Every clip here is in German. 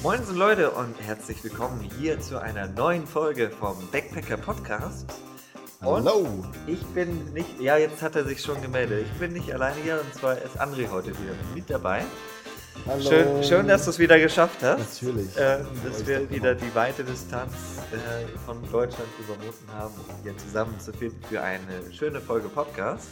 Moin Leute und herzlich willkommen hier zu einer neuen Folge vom Backpacker Podcast. Und Hallo. Ich bin nicht, ja, jetzt hat er sich schon gemeldet. Ich bin nicht alleine hier und zwar ist André heute wieder mit dabei. Hallo. Schön, schön, dass du es wieder geschafft hast. Natürlich. Ähm, dass wir wieder die weite Distanz äh, von Deutschland überwunden haben, um hier zusammenzufinden für eine schöne Folge Podcast.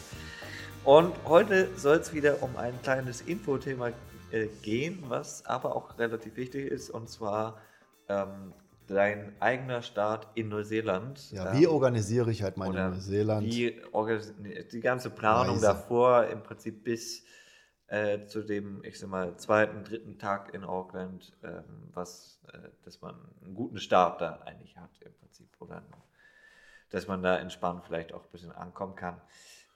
Und heute soll es wieder um ein kleines Infothema äh, gehen, was aber auch relativ wichtig ist, und zwar ähm, dein eigener Start in Neuseeland. Ja, Ähm, wie organisiere ich halt meine Neuseeland? Wie die ganze Planung Reise. davor, im Prinzip bis äh, zu dem, ich sag mal, zweiten, dritten Tag in Auckland, ähm, was, äh, dass man einen guten Start da eigentlich hat im Prinzip. Oder dass man da entspannt vielleicht auch ein bisschen ankommen kann.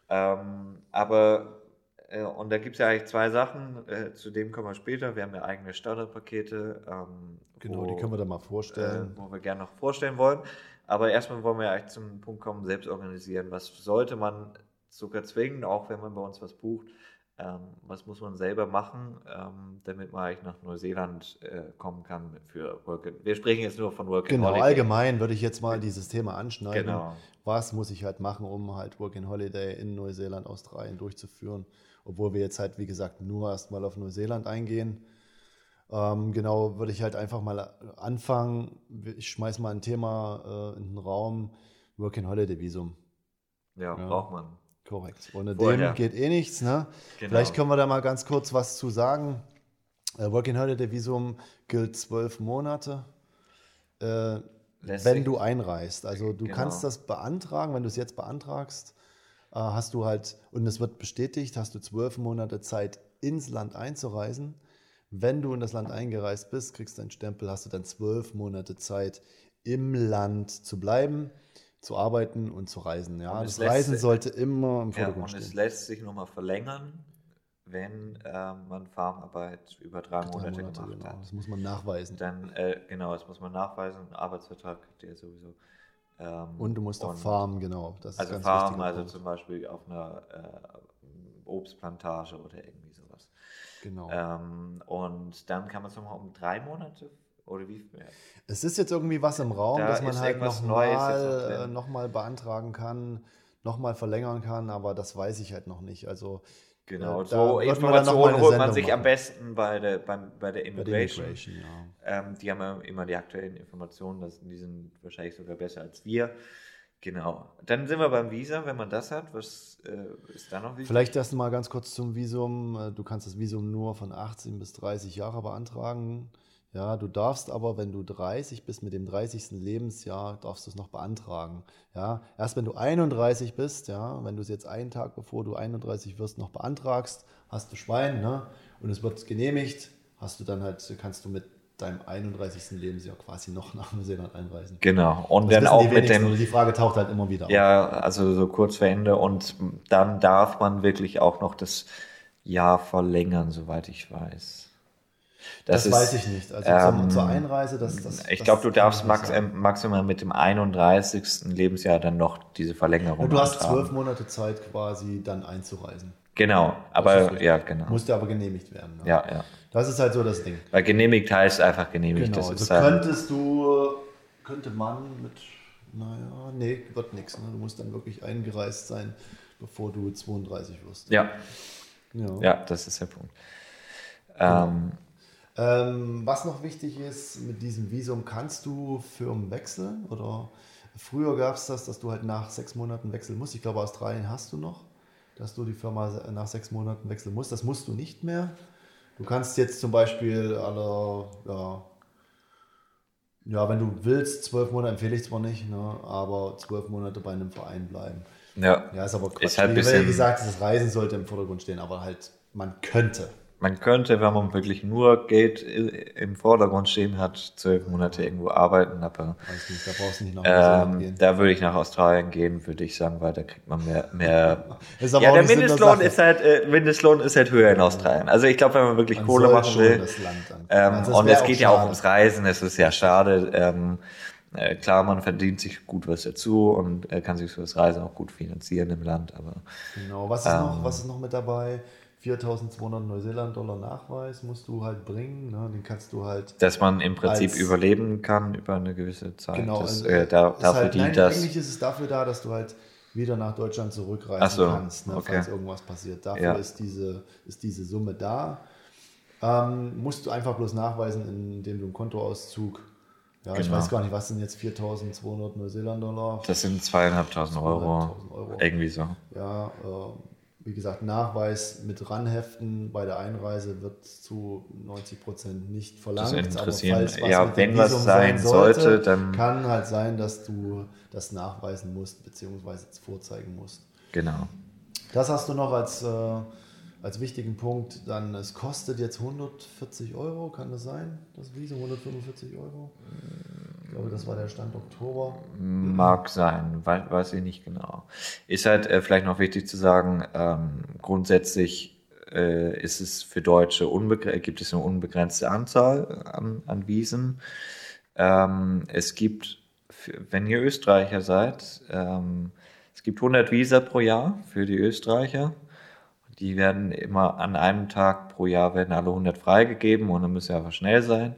Ähm, aber, äh, und da gibt es ja eigentlich zwei Sachen, äh, zu dem kommen wir später. Wir haben ja eigene Starterpakete. Ähm, genau, wo- die können wir da mal vorstellen. äh, wo wir gerne noch vorstellen wollen. Aber erstmal wollen wir eigentlich zum Punkt kommen, selbst organisieren. Was sollte man sogar zwingen, auch wenn man bei uns was bucht? Ähm, was muss man selber machen, ähm, damit man eigentlich nach Neuseeland äh, kommen kann für Work and, Wir sprechen jetzt nur von Work genau, Holiday. allgemein würde ich jetzt mal dieses Thema anschneiden. Genau. Was muss ich halt machen, um halt Work and Holiday in Neuseeland, Australien durchzuführen? Obwohl wir jetzt halt, wie gesagt, nur erstmal auf Neuseeland eingehen. Ähm, genau, würde ich halt einfach mal anfangen. Ich schmeiß mal ein Thema äh, in den Raum. Work and Holiday Visum. Ja, Ja. braucht man. Korrekt. Ohne Vorher. dem geht eh nichts. Ne? Genau. Vielleicht können wir da mal ganz kurz was zu sagen. Äh, Working Holiday Visum gilt zwölf Monate, äh, wenn du einreist. Also du Genau. kannst das beantragen, wenn du es jetzt beantragst, hast du halt, und es wird bestätigt, hast du zwölf Monate Zeit, ins Land einzureisen. Wenn du in das Land eingereist bist, kriegst du einen Stempel, hast du dann zwölf Monate Zeit, im Land zu bleiben, zu arbeiten und zu reisen. Ja, Und das Reisen sich- sollte immer im Ja, Vordergrund und stehen. es lässt sich nochmal verlängern, wenn ähm, man Farmarbeit über drei, Drei Monate, Monate, gemacht genau. hat. Das muss man nachweisen. Dann, äh, genau, das muss man nachweisen, ein Arbeitsvertrag ihr sowieso. Ähm, Und du musst auch und- farmen, genau. Das ist Also ganz farmen, also zum Beispiel auf einer äh, Obstplantage oder irgendwie sowas. Genau. Ähm, und dann kann man es nochmal um drei Monate oder wie viel? Es ist jetzt irgendwie was im Raum, Da dass man ist halt noch nochmal noch mal beantragen kann, nochmal verlängern kann, aber das weiß ich halt noch nicht. Also Genau, Äh, da so Informationen holt man sich am machen. besten bei der, beim, bei der bei der Immigration. Immigration, ja. Ähm, die haben ja immer die aktuellen Informationen, das, die sind wahrscheinlich sogar besser als wir. Genau. Dann sind wir beim Visa, wenn man das hat. Was äh, ist da noch wichtig? Vielleicht erst mal ganz kurz zum Visum. Äh, Du kannst das Visum nur von 18 bis 30 Jahre beantragen. Ja, du darfst aber, wenn du 30 bist, mit dem 30. Lebensjahr, darfst du es noch beantragen. Ja, erst wenn du 31 bist, ja, wenn du es jetzt einen Tag bevor du 31 wirst, noch beantragst, hast du Schwein, ne? Und es wird genehmigt, hast du dann halt, kannst du mit deinem 31. Lebensjahr quasi noch nach Neuseeland einreisen. Genau. Und Das dann auch die mit dem, oder Die Frage taucht halt immer wieder auf. Ja, also so kurz vor Ende und dann darf man wirklich auch noch das Jahr verlängern, soweit ich weiß. Das, weiß ich nicht. Also ähm, zur Einreise, das, das Ich das glaube, du darfst max, maximal mit dem 31. Lebensjahr dann noch diese Verlängerung Ja, du hast zwölf Monate Zeit quasi dann einzureisen. Genau, Das ist aber ja, genau. Musste aber genehmigt werden. Ne? Ja, ja. Das ist halt so das Ding. Weil genehmigt heißt einfach genehmigt. Genau. Das Also ist halt, könntest du, könnte man mit, naja, nee, wird nichts. Ne? Du musst dann wirklich eingereist sein, bevor du 32 wirst. ja, Ja. ja, das ist der Punkt. Genau. Ähm, Ähm, was noch wichtig ist, mit diesem Visum kannst du Firmen wechseln oder früher gab es das, dass du halt nach sechs Monaten wechseln musst. Ich glaube, Australien hast du noch, dass du die Firma nach sechs Monaten wechseln musst. Das musst du nicht mehr. Du kannst jetzt zum Beispiel alle, ja, ja, wenn du willst, zwölf Monate empfehle ich zwar nicht, ne, aber zwölf Monate bei einem Verein bleiben. ja, Ja, ist aber Quatsch. Ist halt Wie gesagt, das Reisen sollte im Vordergrund stehen, aber halt, man könnte. Man könnte, wenn man wirklich nur Geld im Vordergrund stehen hat, zwölf Monate irgendwo arbeiten, aber Weiß nicht, da brauchst du nicht nach ähm, gehen. da würde ich nach Australien gehen, würde ich sagen, weil da kriegt man mehr, mehr Ist aber ja, der Mindestlohn ist halt, äh, Mindestlohn ist halt höher in Australien. Also ich glaube, wenn man wirklich Man Kohle machen will, ähm, Also und es geht ja auch schade. ums Reisen, es ist ja schade. Ähm, äh, klar, man verdient sich gut was dazu und äh, kann sich für das Reisen auch gut finanzieren im Land, aber Genau, was ist, noch, was ist noch mit dabei? 4200 Neuseeland-Dollar Nachweis musst du halt bringen. Ne? Den kannst du halt. Dass man im Prinzip als- überleben kann über eine gewisse Zeit. Genau, das, also äh, da, ist dafür halt, dient das. Eigentlich ist es dafür da, dass du halt wieder nach Deutschland zurückreisen so, kannst, ne, okay. falls irgendwas passiert. Dafür Ja. ist, diese, ist diese Summe da. Ähm, musst du einfach bloß nachweisen, indem du einen Kontoauszug. Ja, ich Genau. weiß gar nicht, was sind jetzt 4200 Neuseeland-Dollar? Das sind zweieinhalbtausend Euro. 2.500 Euro. Irgendwie so. Ja, äh, wie gesagt, Nachweis mit ranheften bei der Einreise wird zu 90 Prozent nicht verlangt. Das interessieren- aber falls was ja, mit wenn was Visum sein sollte, dann- kann halt sein, dass du das nachweisen musst beziehungsweise vorzeigen musst. Genau. Das hast du noch als, äh, als wichtigen Punkt. Dann es kostet jetzt 140 Euro, kann das sein? Das Visum 145 Euro. Ich glaube, das war der Stand Oktober. Mag sein, wei- weiß ich nicht genau. Ist halt äh, vielleicht noch wichtig zu sagen, ähm, grundsätzlich äh, ist es für Deutsche gibt es eine unbegrenzte Anzahl an, an Wiesen. Ähm, es gibt, wenn ihr Österreicher seid, ähm, es gibt 100 Visa pro Jahr für die Österreicher. Die werden immer an einem Tag pro Jahr werden alle 100 freigegeben und dann müsst ihr einfach schnell sein.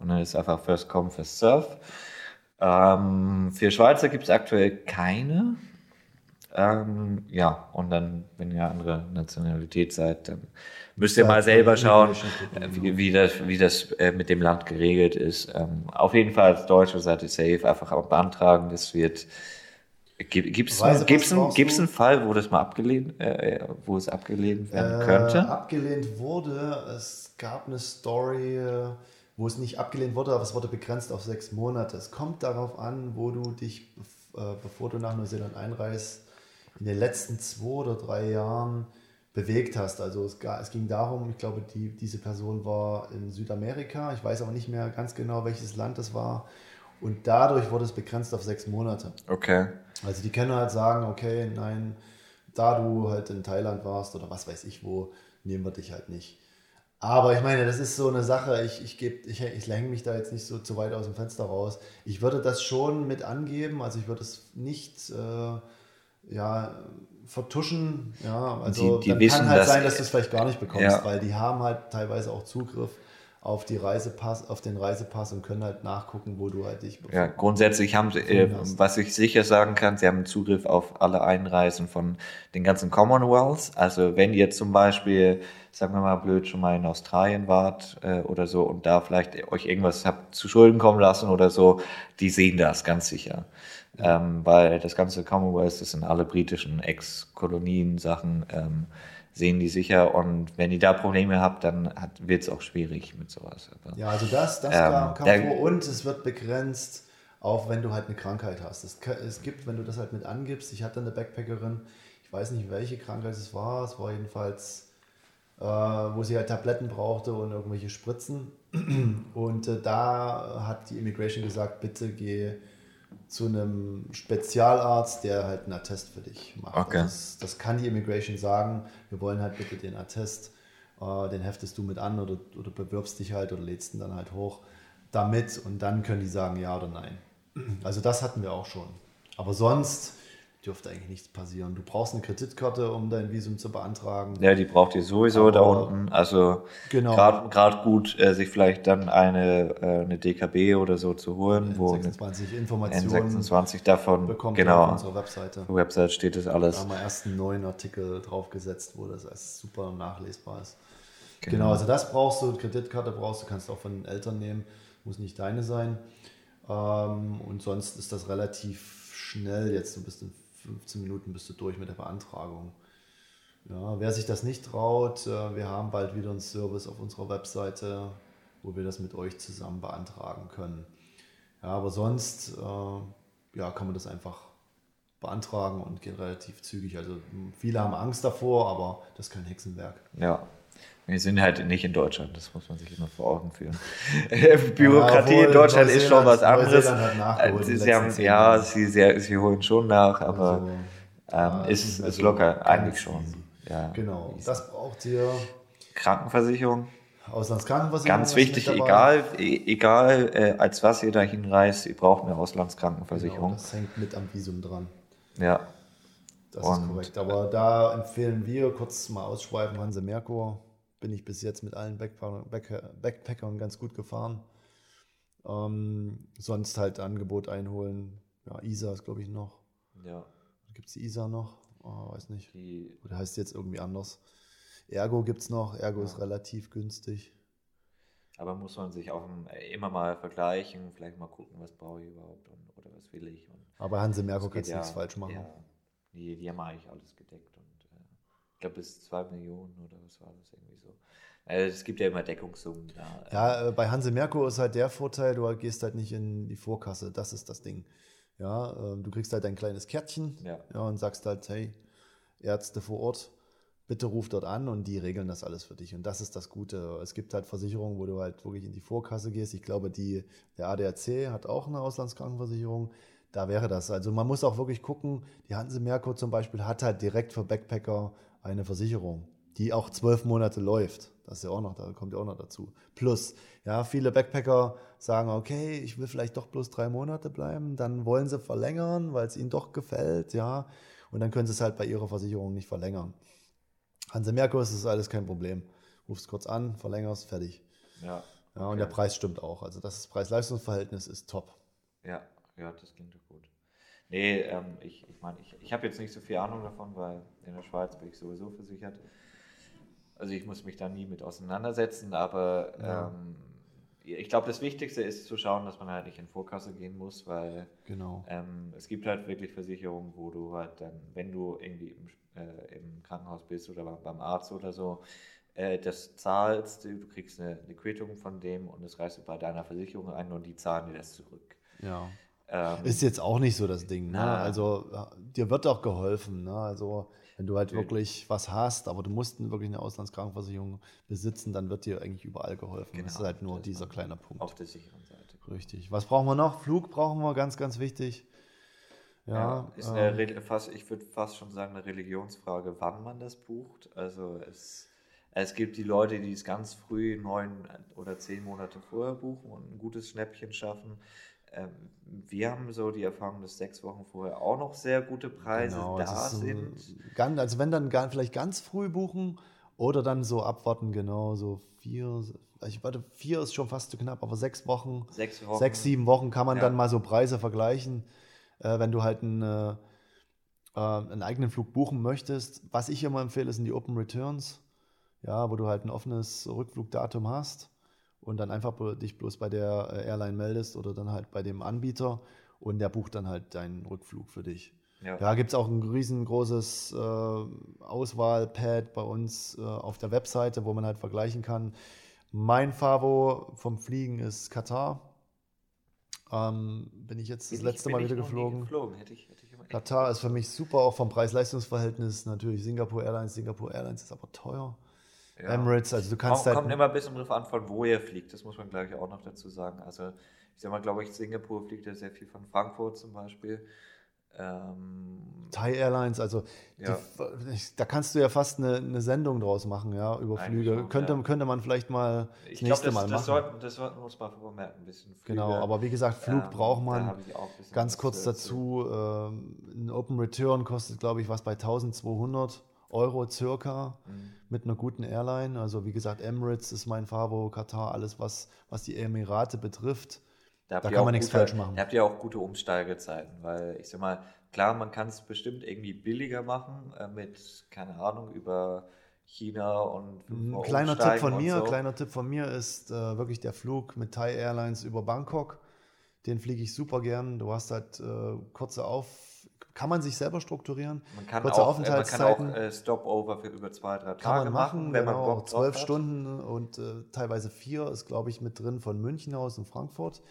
Und dann ist einfach First Come, First Serve. Ähm, für Schweizer gibt es aktuell keine. Ähm, ja, und dann, wenn ihr andere Nationalität seid, dann müsst ihr Ja, mal selber schauen, äh, wie, wie das, wie das äh, mit dem Land geregelt ist. Ähm, auf jeden Fall als Deutsche seid ihr safe, einfach auch beantragen. Das wird. Gibt es einen, einen Fall, wo das mal abgelehnt, äh, wo es abgelehnt werden Äh, könnte? abgelehnt wurde. Es gab eine Story, äh, wo es nicht abgelehnt wurde, aber es wurde begrenzt auf sechs Monate. Es kommt darauf an, wo du dich, äh, bevor du nach Neuseeland einreist, in den letzten zwei oder drei Jahren bewegt hast. Also es, es ging darum, ich glaube, die, diese Person war in Südamerika. Ich weiß aber nicht mehr ganz genau, welches Land das war. Und dadurch wurde es begrenzt auf sechs Monate. Okay. Also die können halt sagen, okay, nein, da du halt in Thailand warst oder was weiß ich wo, nehmen wir dich halt nicht. Aber ich meine, das ist so eine Sache, ich, ich, geb, ich, ich hänge mich da jetzt nicht so zu weit aus dem Fenster raus. Ich würde das schon mit angeben, also ich würde es nicht äh, ja, vertuschen. Ja, also Die- die dann wissen, kann halt dass- sein, dass du es vielleicht gar nicht bekommst, Ja. weil die haben halt teilweise auch Zugriff auf die Reisepass, auf den Reisepass und können halt nachgucken, wo du halt dich Ja, grundsätzlich haben sie, äh, was ich sicher sagen kann, sie haben Zugriff auf alle Einreisen von den ganzen Commonwealths. Also wenn ihr zum Beispiel, sagen wir mal blöd, schon mal in Australien wart äh, oder so und da vielleicht euch irgendwas habt zu Schulden kommen lassen oder so, die sehen das ganz sicher. Ähm, weil das ganze Commonwealth, das sind alle britischen Ex-Kolonien, Sachen, ähm, sehen die sicher. Und wenn ihr da Probleme habt, dann wird es auch schwierig mit sowas. Aber, Ja, also das, das Ähm, kam, der- vor und es wird begrenzt, auch wenn du halt eine Krankheit hast. Es, es gibt, wenn du das halt mit angibst, ich hatte eine Backpackerin, ich weiß nicht, welche Krankheit es war, es war jedenfalls, äh, wo sie halt Tabletten brauchte und irgendwelche Spritzen. Und äh, da hat die Immigration gesagt, bitte geh zu einem Spezialarzt, der halt einen Attest für dich macht. Okay. Das, das kann die Immigration sagen. Wir wollen halt bitte den Attest, äh, den heftest du mit an oder, oder bewirbst dich halt oder lädst ihn dann halt hoch damit und dann können die sagen ja oder nein. Also das hatten wir auch schon. Aber sonst dürfte eigentlich nichts passieren. Du brauchst eine Kreditkarte, um dein Visum zu beantragen. Ja, die braucht ihr sowieso Aber- da unten. Also Genau. gerade gut, äh, sich vielleicht dann eine, äh, eine DKB oder so zu holen, wo eine 26 Informationen N26 davon, bekommt ihr genau, auf unserer Webseite. auf der Website steht das Da alles. haben wir erst einen neuen Artikel draufgesetzt, wo das als super nachlesbar ist. Genau. Genau, also das brauchst du, Kreditkarte brauchst du, kannst du auch von den Eltern nehmen, muss nicht deine sein. Ähm, und sonst ist das relativ schnell jetzt, du bist in 15 Minuten bist du durch mit der Beantragung. Ja, wer sich das nicht traut, äh, wir haben bald wieder einen Service auf unserer Webseite, wo wir das mit euch zusammen beantragen können. Ja, aber sonst äh, ja, kann man das einfach beantragen und geht relativ zügig. Also viele haben Angst davor, aber das ist kein Hexenwerk. Ja. Wir sind halt nicht in Deutschland, das muss man sich immer vor Augen führen. Bürokratie obwohl in Deutschland ist schon was anderes. Nachgeholt Sie, haben, ja, sie, sie, sie holen schon nach, aber Also, ähm, ja, ist, es ist also locker, eigentlich schon. Ja, Genau, das braucht ihr. Krankenversicherung, Auslandskrankenversicherung. Ganz wichtig, egal, e- egal äh, als was ihr dahin reist, ihr braucht eine Genau, Auslandskrankenversicherung. das hängt mit am Visum dran. ja. Das ist korrekt. Aber da empfehlen wir, kurz mal ausschweifen, Hanse Merkur. Bin ich bis jetzt mit allen Backpackern ganz gut gefahren. Ähm, sonst halt Angebot einholen. Ja, ISA ist, glaube ich, noch. Ja. Gibt es die ISA noch? Oh, weiß nicht. Die Oder heißt jetzt irgendwie anders. Ergo gibt es noch. Ergo ja. ist relativ günstig. Aber muss man sich auch immer mal vergleichen, vielleicht mal gucken, was brauche ich überhaupt und, oder was will ich. Und Aber Hanse Merko kannst du ja, nichts falsch machen. Ja, die, die haben eigentlich alles gedeckt und äh, ich glaube bis 2 Millionen oder was war das irgendwie so. Also es gibt ja immer Deckungssummen da. Ja, äh, bei Hanse Merko ist halt der Vorteil, du gehst halt nicht in die Vorkasse, das ist das Ding. Ja, äh, du kriegst halt ein kleines Kärtchen ja. ja. und sagst halt, hey, Ärzte vor Ort, bitte ruf dort an und die regeln das alles für dich. Und das ist das Gute. Es gibt halt Versicherungen, wo du halt wirklich in die Vorkasse gehst. Ich glaube, die, der ADAC hat auch eine Auslandskrankenversicherung. Da wäre das. Also man muss auch wirklich gucken, die Hanse Merkur zum Beispiel hat halt direkt für Backpacker eine Versicherung, die auch zwölf Monate läuft. Das ist ja auch noch, da kommt ja auch noch dazu. Plus, ja, viele Backpacker sagen, okay, ich will vielleicht doch bloß drei Monate bleiben, dann wollen sie verlängern, weil es ihnen doch gefällt, ja. Und dann können sie es halt bei ihrer Versicherung nicht verlängern. Hanse Merkur ist das alles kein Problem. Rufst kurz an, verlängerst, fertig. Ja. Ja, und der Preis stimmt auch. Also das Preis-Leistungs-Verhältnis ist top. Ja, ja, das klingt doch gut. Nee, ähm, ich, ich meine, ich, ich habe jetzt nicht so viel Ahnung davon, weil in der Schweiz bin ich sowieso versichert. Also ich muss mich da nie mit auseinandersetzen, aber ja. ähm, ich glaube, das Wichtigste ist zu schauen, dass man halt nicht in Vorkasse gehen muss, weil genau. ähm, es gibt halt wirklich Versicherungen, wo du halt dann, wenn du irgendwie im äh, im Krankenhaus bist oder beim Arzt oder so, äh, das zahlst, du kriegst eine, eine, Quittung von dem und das reißt du bei deiner Versicherung ein und die zahlen dir das zurück. Ja. Ähm, ist jetzt auch nicht so das Ding. Ne? Also dir wird auch geholfen. Ne? Also wenn du halt wirklich was hast, aber du musst wirklich eine Auslandskrankenversicherung besitzen, dann wird dir eigentlich überall geholfen. Genau, das ist halt nur dieser kleine Punkt. Auf der sicheren Seite. Richtig. Was brauchen wir noch? Flug brauchen wir, ganz, ganz wichtig. Ja, ja ist eine, ähm, fast, ich würde fast schon sagen, eine Religionsfrage, wann man das bucht. Also es, es gibt die Leute, die es ganz früh, neun oder zehn Monate vorher buchen und ein gutes Schnäppchen schaffen. Ähm, wir haben so die Erfahrung, dass sechs Wochen vorher auch noch sehr gute Preise genau, da sind. Ganz, also wenn dann vielleicht ganz früh buchen oder dann so abwarten, genau, so vier, ich warte, vier ist schon fast zu knapp, aber sechs Wochen, sechs, Wochen, sechs sieben Wochen kann man ja. dann mal so Preise vergleichen äh, wenn du halt einen, äh, äh, einen eigenen Flug buchen möchtest. Was ich immer empfehle, sind die Open Returns, ja, wo du halt ein offenes Rückflugdatum hast und dann einfach dich bloß bei der äh, Airline meldest oder dann halt bei dem Anbieter und der bucht dann halt deinen Rückflug für dich. Ja, ja gibt es auch ein riesengroßes äh, Auswahlpad bei uns äh, auf der Webseite, wo man halt vergleichen kann. Mein Favo vom Fliegen ist Katar. Ähm, bin ich jetzt das bin letzte ich, Mal wieder geflogen. geflogen. Hätte ich, hätte ich Katar ist für mich super, auch vom Preis-Leistungs-Verhältnis. Natürlich Singapore Airlines. Singapore Airlines ist aber teuer. Ja. Emirates, also du kannst kommt, halt. Kommt immer ein bisschen drauf an, von wo ihr fliegt. Das muss man, glaube ich, auch noch dazu sagen. Also, ich sag mal, glaube ich, Singapur fliegt ja sehr viel von Frankfurt zum Beispiel. Ähm, Thai Airlines, also ja. die, da kannst du ja fast eine, eine, Sendung draus machen, ja, über Eigentlich Flüge. Schon, könnte, ja. könnte man vielleicht mal das ich nächste glaub, das, Mal das machen. Sollten, das sollten wir uns mal vermerken, ein bisschen Flüge. Genau, aber wie gesagt, Flug ähm, braucht man. Ganz kurz dazu, ähm, ein Open Return kostet, glaube ich, was bei 1200 Euro circa mhm. mit einer guten Airline. Also wie gesagt, Emirates ist mein Favo, Katar, alles was, was die Emirate betrifft da, da kann man nichts falsch machen. Da habt ihr auch gute Umsteigezeiten, weil ich sag mal, klar, man kann es bestimmt irgendwie billiger machen äh, mit, keine Ahnung, über China und ein kleiner Tipp von mir, so. kleiner Tipp von mir ist äh, wirklich der Flug mit Thai Airlines über Bangkok. Den fliege ich super gern. Du hast halt äh, kurze Auf, kann man sich selber strukturieren. Man kann kurze auch, Man kann auch äh, Stopover für über zwei, drei Tage kann man machen, wenn genau, man Bock zwölf Stunden und äh, teilweise vier ist, glaube ich, mit drin von München aus und Frankfurt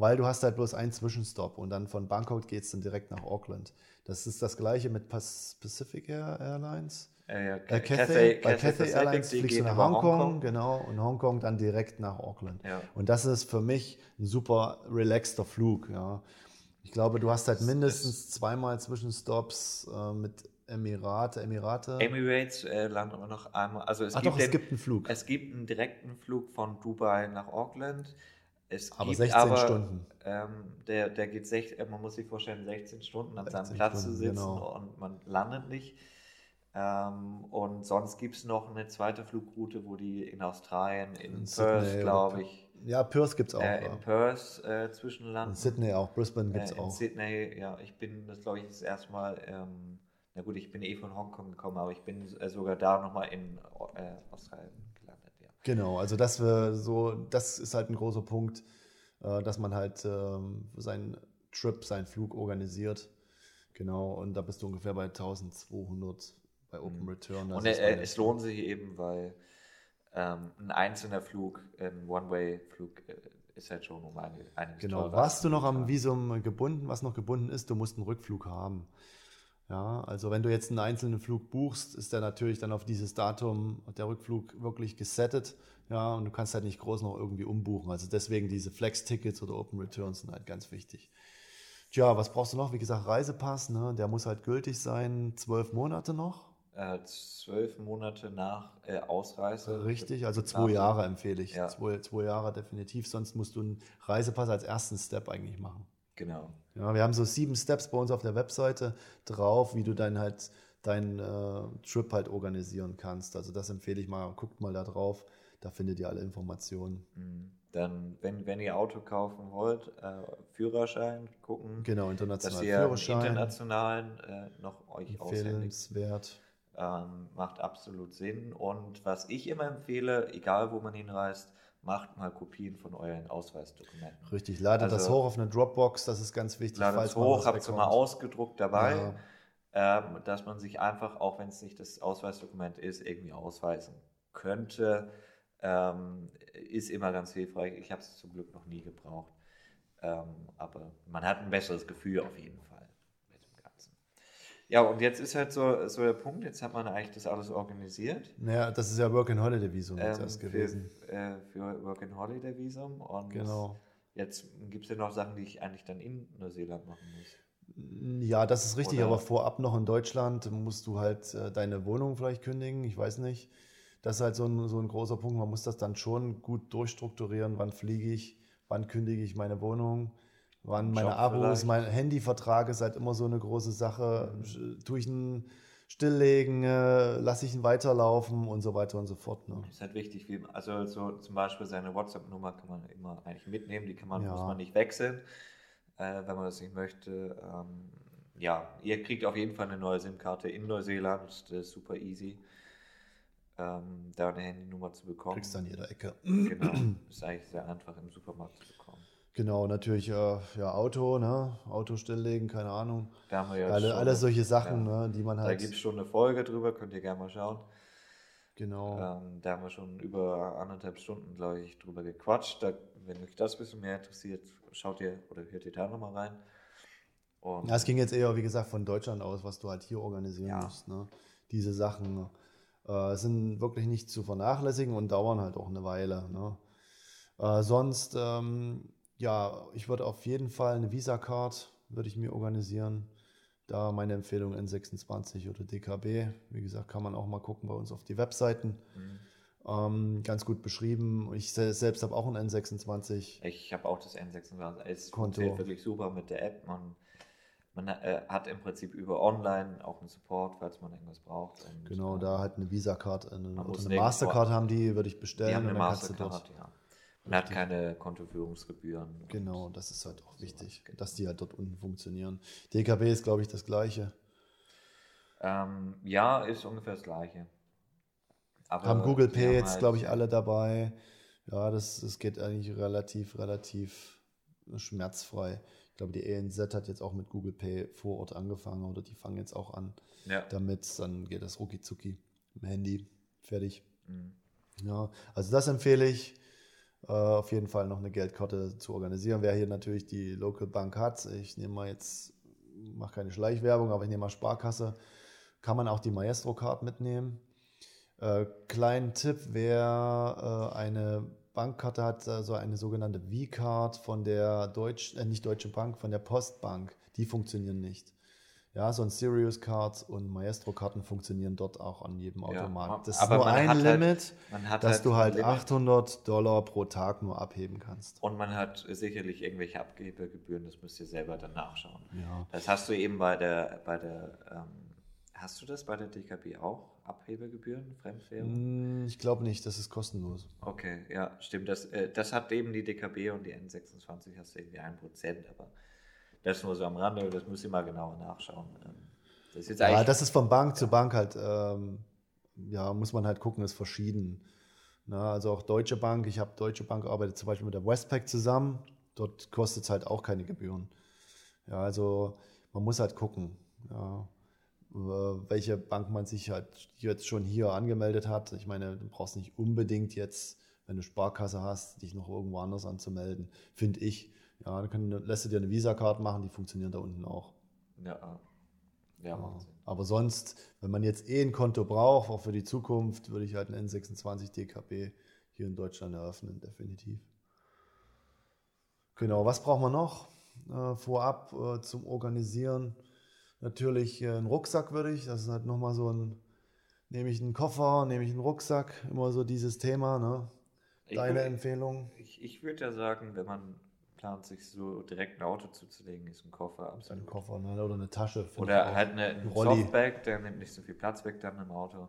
weil du hast halt bloß einen Zwischenstopp und dann von Bangkok geht es dann direkt nach Auckland. Das ist das gleiche mit Pacific Airlines. Äh, ja, äh, Cathay, Cathay, bei Cathay, Cathay Airlines fliegst du nach Hongkong, Hongkong, genau, und Hongkong dann direkt nach Auckland. Ja. Und das ist für mich ein super relaxter Flug. Ja. Ich glaube, du hast halt mindestens zweimal Zwischenstops äh, mit Emirate, Emirate. Emirates äh, landen immer noch einmal. Also es Ach gibt doch, es den, gibt einen Flug. Es gibt einen direkten Flug von Dubai nach Auckland. Es Aber gibt 16 aber, Stunden. Ähm, der, der geht, sech, äh, man muss sich vorstellen, 16 Stunden an seinem 16 Platz zu Stunden, sitzen genau. und man landet nicht. Ähm, und sonst gibt es noch eine zweite Flugroute, wo die in Australien, in, In Perth, glaube ich, Ja, Perth gibt es auch. äh, ja. in Perth äh, zwischenlanden. In Sydney auch, Brisbane gibt es Äh, in auch. Sydney, ja, ich bin das glaube ich das erste Mal, ähm, na gut, ich bin eh von Hongkong gekommen, aber ich bin äh, sogar da nochmal in äh, Australien gelandet, ja. Genau, also das wir so, das ist halt ein großer Punkt, äh, dass man halt ähm, seinen Trip, seinen Flug organisiert. Genau, und da bist du ungefähr bei 1200 bei Open Return. Das Und es lohnt sich eben, weil ähm, ein einzelner Flug, ein One-Way-Flug äh, ist halt schon um einige, einiges Genau, teurer warst du noch am Visum gebunden? Was noch gebunden ist, du musst einen Rückflug haben. Ja, also wenn du jetzt einen einzelnen Flug buchst, ist der natürlich dann auf dieses Datum der Rückflug wirklich gesettet. Ja, und du kannst halt nicht groß noch irgendwie umbuchen. Also deswegen diese Flex-Tickets oder Open Returns sind halt ganz wichtig. Tja, was brauchst du noch? Wie gesagt, Reisepass, ne? der muss halt gültig sein, zwölf Monate noch. Äh, zwölf Monate nach äh, Ausreise. Richtig, also Nach zwei dem- Jahre empfehle ich. Ja. Zwei, zwei Jahre definitiv, sonst musst du einen Reisepass als ersten Step eigentlich machen. Genau. Ja, wir haben so sieben Steps bei uns auf der Webseite drauf, wie du dein halt deinen äh, Trip halt organisieren kannst. Also das empfehle ich mal, guckt mal da drauf, da findet ihr alle Informationen. Mhm. Dann, wenn, wenn ihr Auto kaufen wollt, äh, Führerschein gucken, Genau, dass internationaler ihr einen Führerschein, internationalen äh, noch euch aushändigt. empfehlenswert. Ähm, macht absolut Sinn. Und was ich immer empfehle, egal wo man hinreist, macht mal Kopien von euren Ausweisdokumenten. Richtig, ladet das Also- hoch auf eine Dropbox, das ist ganz wichtig. Ladet falls es hoch, habt es mal ausgedruckt dabei, ähm, dass man sich einfach, auch wenn es nicht das Ausweisdokument ist, irgendwie ausweisen könnte. Ähm, ist immer ganz hilfreich. Ich habe es zum Glück noch nie gebraucht. Ähm, aber man hat ein besseres Gefühl auf jeden Fall. Ja, und jetzt ist halt so, so der Punkt, jetzt hat man eigentlich das alles organisiert. Naja, das ist ja Work and Holiday Visum jetzt ähm, erst für, gewesen. äh, für Work and Holiday Visum. Und Genau. jetzt gibt es ja noch Sachen, die ich eigentlich dann in Neuseeland machen muss. Ja, das ist richtig, Oder- aber vorab noch in Deutschland musst du halt äh, deine Wohnung vielleicht kündigen, ich weiß nicht. Das ist halt so ein, so ein großer Punkt. Man muss das dann schon gut durchstrukturieren. Wann fliege ich? Wann kündige ich meine Wohnung? Wann meine Job Abos? vielleicht. Mein Handyvertrag ist halt immer so eine große Sache. Sch- Tue ich ihn stilllegen? Äh, Lasse ich ihn weiterlaufen? Und so weiter und so fort. Ne? ist halt wichtig, wie, also so zum Beispiel seine WhatsApp-Nummer kann man immer eigentlich mitnehmen, die kann man, Ja. muss man nicht wechseln, äh, wenn man das nicht möchte. Ähm, ja, ihr kriegt auf jeden Fall eine neue SIM-Karte in Neuseeland, das ist super easy, ähm, da eine Handynummer zu bekommen. Kriegst du an jeder Ecke. Genau, ist eigentlich sehr einfach im Supermarkt zu bekommen. Genau, natürlich äh, ja, Auto, ne? Auto stilllegen, keine Ahnung. Da haben wir ja Alle, schon, alles solche Sachen, ja. ne, die man Da halt. gibt es schon eine Folge drüber, könnt ihr gerne mal schauen. Genau. Ähm, da haben wir schon über anderthalb Stunden, glaube ich, drüber gequatscht. Da, wenn euch das ein bisschen mehr interessiert, schaut ihr oder hört ihr da nochmal rein. Und Ja, es ging jetzt eher, wie gesagt, von Deutschland aus, was du halt hier organisieren Ja. musst. Ne? Diese Sachen äh, sind wirklich nicht zu vernachlässigen und dauern halt auch eine Weile. Ne? Äh, sonst, ähm, ja, ich würde auf jeden Fall eine Visa-Card, würde ich mir organisieren. Da meine Empfehlung N26 oder DKB. Wie gesagt, kann man auch mal gucken bei uns auf die Webseiten. Mhm. Ähm, ganz gut beschrieben. Ich se- selbst habe auch ein N26. ich habe auch das N26. Es Konto. funktioniert wirklich super mit der App. Man, man äh, hat im Prinzip über online auch einen Support, falls man irgendwas braucht. Und, Genau, äh, da halt eine Visa-Card, eine, oder muss eine Mastercard haben die, würde ich Die bestellen haben eine Mastercard, ja. Man hat keine Kontoführungsgebühren. Genau, das ist halt auch wichtig, dass die halt dort unten funktionieren. DKB ist, glaube ich, das gleiche. Ähm, ja, ist ungefähr das Gleiche. Aber haben Google Pay jetzt, halt- glaube ich, alle dabei. Ja, das, das geht eigentlich relativ, relativ schmerzfrei. Ich glaube, die ENZ hat jetzt auch mit Google Pay vor Ort angefangen oder die fangen jetzt auch an Ja. damit. Dann geht das rucki zucki im Handy. Fertig. Mhm. Ja, also das empfehle ich. Äh, auf jeden Fall noch eine Geldkarte zu organisieren. Wer hier natürlich die Local Bank hat, ich nehme mal jetzt, mache keine Schleichwerbung, aber ich nehme mal Sparkasse, kann man auch die Maestro Card mitnehmen. Äh, kleinen Tipp, wer äh, eine Bankkarte hat, also eine sogenannte V-Card von der Deutsch, äh, nicht Deutsche Bank, von der Postbank, die funktionieren nicht. Ja, so ein Sirius Card und Maestro Karten funktionieren dort auch an jedem Ja, Automat. Das aber ist nur ein halt- Limit, hat dass halt du halt Limit. 800 Dollar pro Tag nur abheben kannst. Und man hat sicherlich irgendwelche Abgebegebühren, das müsst ihr selber dann nachschauen. Ja. Das hast du eben bei der, bei der ähm, hast du das bei der DKB auch? Abhebegebühren, Fremdwährung? Hm, Ich glaube nicht, das ist kostenlos. Okay, ja, stimmt. Das, äh, das hat eben die DKB und die N26 hast du irgendwie 1%, aber das nur so am Rande, das müsst ihr mal genauer nachschauen. Ähm, Das ist Ja, das ist von Bank zu Bank halt, ähm, ja, muss man halt gucken, ist verschieden. Na, also auch Deutsche Bank, ich habe Deutsche Bank arbeitet zum Beispiel mit der Westpac zusammen, dort kostet es halt auch keine Gebühren. Ja, also man muss halt gucken, ja, welche Bank man sich halt jetzt schon hier angemeldet hat. Ich meine, du brauchst nicht unbedingt jetzt, wenn du Sparkasse hast, dich noch irgendwo anders anzumelden, finde ich. Ja, dann kann, lässt du dir eine Visa-Card machen, die funktionieren da unten auch. ja, ja, Ja. macht Sinn. Aber sonst, wenn man jetzt eh ein Konto braucht, auch für die Zukunft, würde ich halt einen N26 DKB hier in Deutschland eröffnen, definitiv. Genau, was brauchen wir noch äh, vorab äh, zum Organisieren? Natürlich äh, einen Rucksack würde ich, das ist halt nochmal so ein, nehme ich einen Koffer, nehme ich einen Rucksack, immer so dieses Thema, ne? Ich Deine würd- Empfehlung? Ich, ich würde ja sagen, wenn man plant, sich so direkt ein Auto zuzulegen, ist ein Koffer Ein absolut. Koffer ne? oder eine Tasche. Oder halt eine, ein. Softbag, der nimmt nicht so viel Platz weg dann im Auto.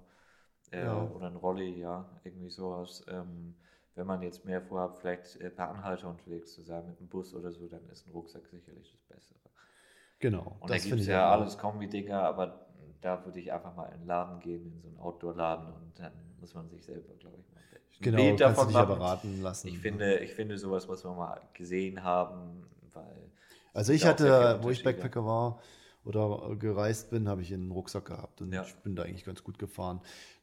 Äh, Ja. Oder ein Rolli, ja, irgendwie sowas. Ähm, wenn man jetzt mehr vorhat, vielleicht äh, per Anhalter unterwegs zu sein mit dem Bus oder so, dann ist ein Rucksack sicherlich das Bessere. Genau, Und da gibt es ja auch. alles Kombi-Dinger, aber da würde ich einfach mal in den Laden gehen, in so einen Outdoor-Laden und dann muss man sich selber, glaube ich, mal ein Genau, Bild davon dich machen. beraten lassen. Ich finde, ich finde, sowas muss man mal gesehen haben, weil. Also ich hatte, viele wo ich. Backpacker war oder gereist bin, habe ich einen Rucksack gehabt und Ja. ich bin da eigentlich ganz gut gefahren.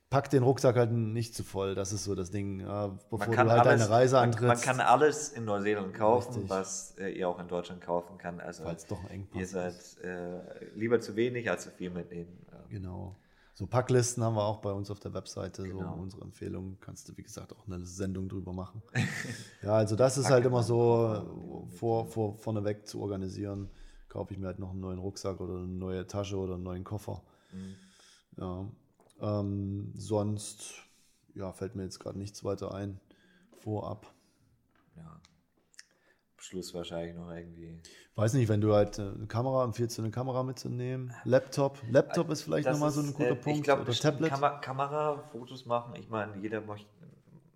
Pack den Rucksack halt nicht zu voll, das ist so das Ding, ja, bevor du halt alles, deine Reise antrittst, man kann alles in Neuseeland kaufen, Richtig. was äh, ihr auch in Deutschland kaufen kann. Also falls doch ein Engpass ihr seid äh, lieber zu wenig als zu viel mitnehmen. Genau. So Packlisten haben wir auch bei uns auf der Webseite, Genau. so unsere Empfehlungen, kannst du wie gesagt auch eine Sendung drüber machen. ja, also das ist halt immer so vor, vor, vorneweg zu organisieren. Kaufe ich mir halt noch einen neuen Rucksack oder eine neue Tasche oder einen neuen Koffer. Mhm. Ja. Ähm, sonst ja, fällt mir jetzt gerade nichts weiter ein. Vorab. ja. Schluss wahrscheinlich noch irgendwie. Weiß nicht, wenn du halt äh, eine Kamera, empfiehlst eine Kamera mitzunehmen? Laptop? Laptop ist vielleicht nochmal so ein guter äh, Punkt. Ich glaube, oder Tablet? Kamera, Kamera, Fotos machen. Ich meine, jeder möchte,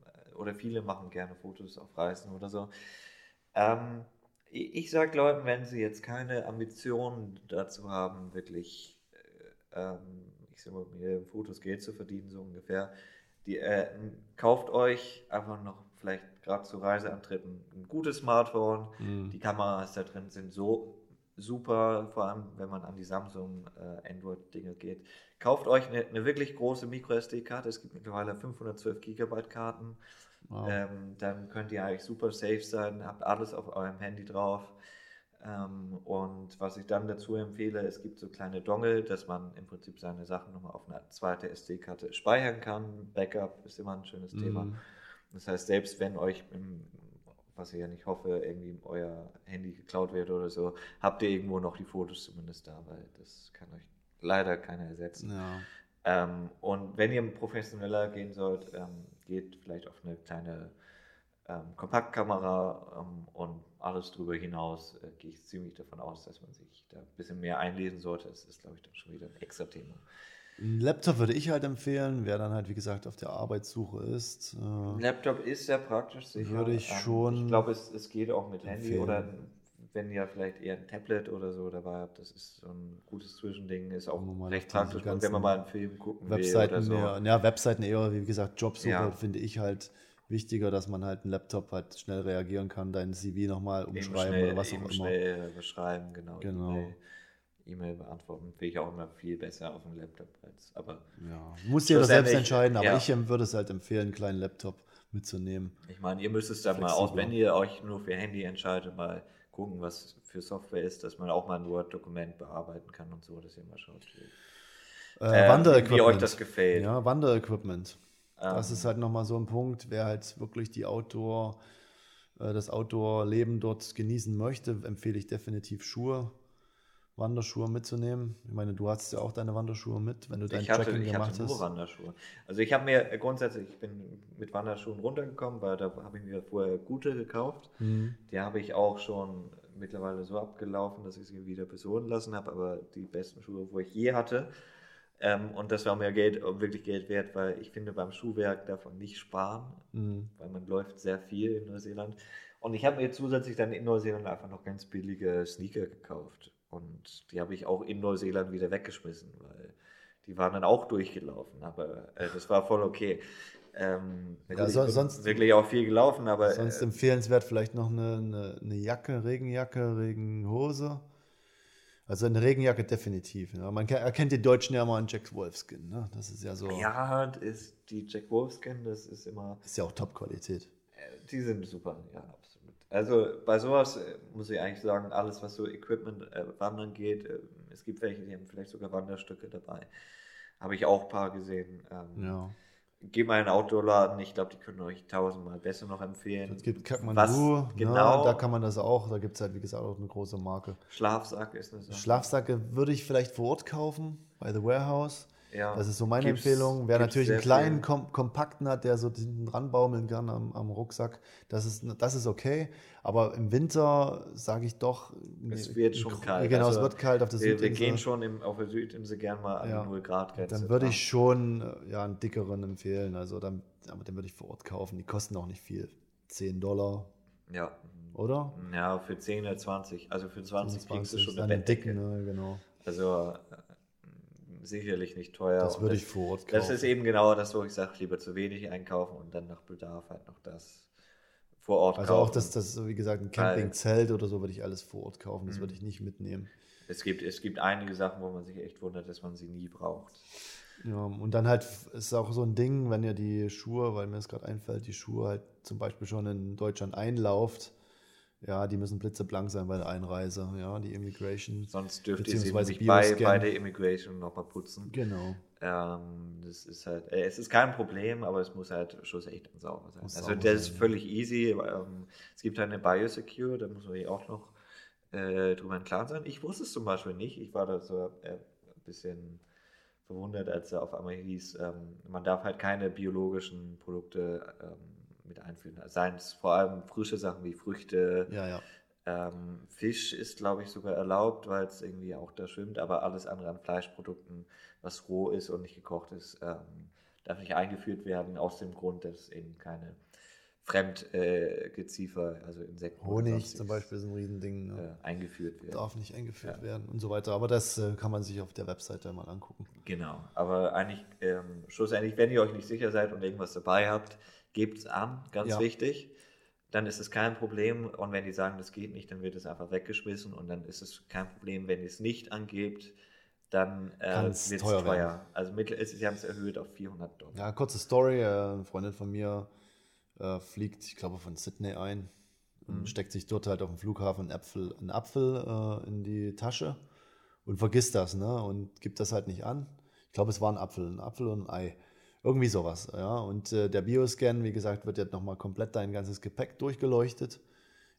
äh, oder viele machen gerne Fotos auf Reisen oder so. Ähm, ich ich sage Leuten, wenn sie jetzt keine Ambitionen dazu haben, wirklich, äh, ähm, ich sag mal, mit Fotos Geld zu verdienen, so ungefähr, die, äh, kauft euch einfach noch vielleicht gerade zu Reiseantritten ein gutes Smartphone. Mhm. Die Kameras da drin sind so super, vor allem wenn man an die Samsung äh, Android-Dinge geht. Kauft euch eine, eine wirklich große Micro-SD-Karte. Es gibt mittlerweile 512 Gigabyte Karten. Wow. Ähm, dann könnt ihr eigentlich super safe sein, habt alles auf eurem Handy drauf. Ähm, und was ich dann dazu empfehle, es gibt so kleine Dongle, dass man im Prinzip seine Sachen nochmal auf eine zweite SD-Karte speichern kann. Backup ist immer ein schönes Thema. Das heißt, selbst wenn euch, im, was ich ja nicht hoffe, irgendwie euer Handy geklaut wird oder so, habt ihr irgendwo noch die Fotos zumindest da, weil das kann euch leider keiner ersetzen. Ja. Ähm, und wenn ihr professioneller gehen sollt, ähm, geht vielleicht auf eine kleine ähm, Kompaktkamera ähm, und alles darüber hinaus äh, gehe ich ziemlich davon aus, dass man sich da ein bisschen mehr einlesen sollte. Das ist, glaube ich, dann schon wieder ein extra Thema. Ein Laptop würde ich halt empfehlen, wer dann halt, wie gesagt, auf der Arbeitssuche ist. Ein Äh, Laptop ist sehr praktisch, sicher. Würde ich Ähm, schon Ich glaube, es, es geht auch mit Handy empfehlen. oder wenn ihr vielleicht eher ein Tablet oder so dabei habt, das ist so ein gutes Zwischending, ist auch recht praktisch, wenn man mal einen Film gucken Webseiten will oder eher, so. ja, Webseiten eher, wie gesagt, Jobsuche Ja. finde ich halt wichtiger, dass man halt einen Laptop halt schnell reagieren kann, dein CV nochmal umschreiben schnell, oder was auch immer. schnell beschreiben, genau. Genau. E-Mail, E-Mail beantworten, finde ich auch immer viel besser auf dem Laptop als. Aber Ja, muss jeder selbst entscheiden, aber ja. ich ähm, würde es halt empfehlen, einen kleinen Laptop mitzunehmen. ich meine, ihr müsst es dann mal aus, wenn ihr euch nur für Handy entscheidet, mal gucken, was für Software ist, dass man auch mal ein Word-Dokument bearbeiten kann und so, dass ihr mal schaut, Äh, äh, Wanderequipment. wie euch das gefällt. Ja, Wanderequipment. Das Ähm, ist halt nochmal so ein Punkt, wer halt wirklich die Outdoor, äh, das Outdoor-Leben dort genießen möchte, empfehle ich definitiv Schuhe. Wanderschuhe mitzunehmen? Ich meine, du hattest ja auch deine Wanderschuhe mit, wenn du dein Ich hatte, Tracking ich gemacht hatte nur hast. Wanderschuhe. Also ich habe mir äh, grundsätzlich, ich bin mit Wanderschuhen runtergekommen, weil da habe ich mir vorher gute gekauft. Mhm. Die habe ich auch schon mittlerweile so abgelaufen, dass ich sie wieder besohlen lassen habe, aber die besten Schuhe, wo ich je hatte. Ähm, und das war mir Geld, wirklich Geld wert, weil ich finde, beim Schuhwerk darf man nicht sparen, Mhm. weil man läuft sehr viel in Neuseeland. Und ich habe mir zusätzlich dann in Neuseeland einfach noch ganz billige Sneaker gekauft. Und die habe ich auch in Neuseeland wieder weggeschmissen, weil die waren dann auch durchgelaufen. Aber äh, das war voll okay. Ähm, Ja, so- sonst- wirklich auch viel gelaufen, aber Sonst äh, empfehlenswert vielleicht noch eine, eine, eine Jacke, Regenjacke, Regenhose. Also eine Regenjacke definitiv. Ja. Man ke- erkennt die Deutschen ja mal an Jack Wolfskin. Ne? Das ist ja so, ja, ist die Jack Wolfskin, das ist immer ist ja auch Top-Qualität. Äh, Die sind super, ja. Also bei sowas äh, muss ich eigentlich sagen, alles, was so Equipment äh, wandern geht, äh, es gibt welche, die haben vielleicht sogar Wanderstücke dabei. Habe ich auch ein paar gesehen. Ähm, Ja. Geht mal in einen Outdoor-Laden, ich glaube, die können euch tausendmal besser noch empfehlen. Es gibt Kathmandu, genau, ne? da kann man das auch. Da gibt es halt, wie gesagt, auch eine große Marke. Schlafsack ist eine Sache. Schlafsacke würde ich vielleicht vor Ort kaufen, bei The Warehouse. Ja, Das ist so meine Empfehlung. Wer natürlich einen kleinen, kom kompakten hat, der so hinten dran baumeln kann am, am Rucksack, das ist, das ist okay. Aber im Winter sage ich doch. Es wird schon kalt. Genau, Also, es wird kalt auf der Wir, wir Südinsel. gehen schon im, auf der Südinsel gern mal an Ja. die 0 Grad Grenze. Dann würde ich schon äh, ja, einen dickeren empfehlen. Also dann, aber den würde ich vor Ort kaufen. Die kosten auch nicht viel. 10 Dollar, Ja. oder? ja, für 10 oder 20. Also für 20 kriegst du 20, schon eine einen dicken, ne, genau. Also äh, sicherlich nicht teuer. Das würde ich vor Ort kaufen. Das ist eben genau das, wo ich sage, lieber zu wenig einkaufen und dann nach Bedarf halt noch das vor Ort also kaufen. auch das, das, wie gesagt, ein Campingzelt oder so würde ich alles vor Ort kaufen. Mhm. Das würde ich nicht mitnehmen. es, gibt, es gibt einige Sachen, wo man sich echt wundert, dass man sie nie braucht. Ja, und dann halt ist auch so ein Ding, wenn ihr die Schuhe, weil mir das gerade einfällt, die Schuhe halt zum Beispiel schon in Deutschland einlauft, ja, die müssen blitzeblank sein bei der Einreise, ja, die Immigration. Sonst dürft ihr sie nämlich bei, bei der Immigration nochmal putzen. Genau. Ähm, das ist halt, äh, es ist kein Problem, aber es muss halt schlussendlich dann sauber sein. Muss also das ist sein, ja. völlig easy. Ähm, es gibt eine Biosecure, da muss man ja auch noch äh, drüber im Klaren sein. Ich wusste es zum Beispiel nicht. Ich war da so äh, ein bisschen verwundert, als er auf einmal hieß, ähm, man darf halt keine biologischen Produkte ähm, mit einführen. Seien es vor allem frische Sachen wie Früchte, Ja, ja. ähm, Fisch ist, glaube ich, sogar erlaubt, weil es irgendwie auch da schwimmt, aber alles andere an Fleischprodukten, was roh ist und nicht gekocht ist, ähm, darf nicht eingeführt werden, aus dem Grund, dass eben keine Fremdgeziefer, äh, also Insekten Honig zum Beispiel ist ein Riesending, ne? äh, eingeführt werden. darf nicht eingeführt Ja. werden und so weiter. Aber das äh, kann man sich auf der Webseite mal angucken. Genau, aber eigentlich, ähm, schlussendlich, wenn ihr euch nicht sicher seid und irgendwas dabei habt, gebt es an, ganz Ja. wichtig. Dann ist es kein Problem. Und wenn die sagen, das geht nicht, dann wird es einfach weggeschmissen. Und dann ist es kein Problem, wenn ihr es nicht angebt, dann äh, wird es teuer teuer. Also mittel ist, sie haben es erhöht auf 400 Dollar. Ja, kurze Story. Äh, eine Freundin von mir äh, fliegt, ich glaube, von Sydney ein und Mhm. steckt sich dort halt auf dem Flughafen einen Apfel, einen Apfel äh, in die Tasche und vergisst das, ne? Und gibt das halt nicht an. Ich glaube, es war ein Apfel, ein Apfel und ein Ei. Irgendwie sowas, ja. Und äh, der Bioscan, wie gesagt, wird jetzt nochmal komplett dein ganzes Gepäck durchgeleuchtet.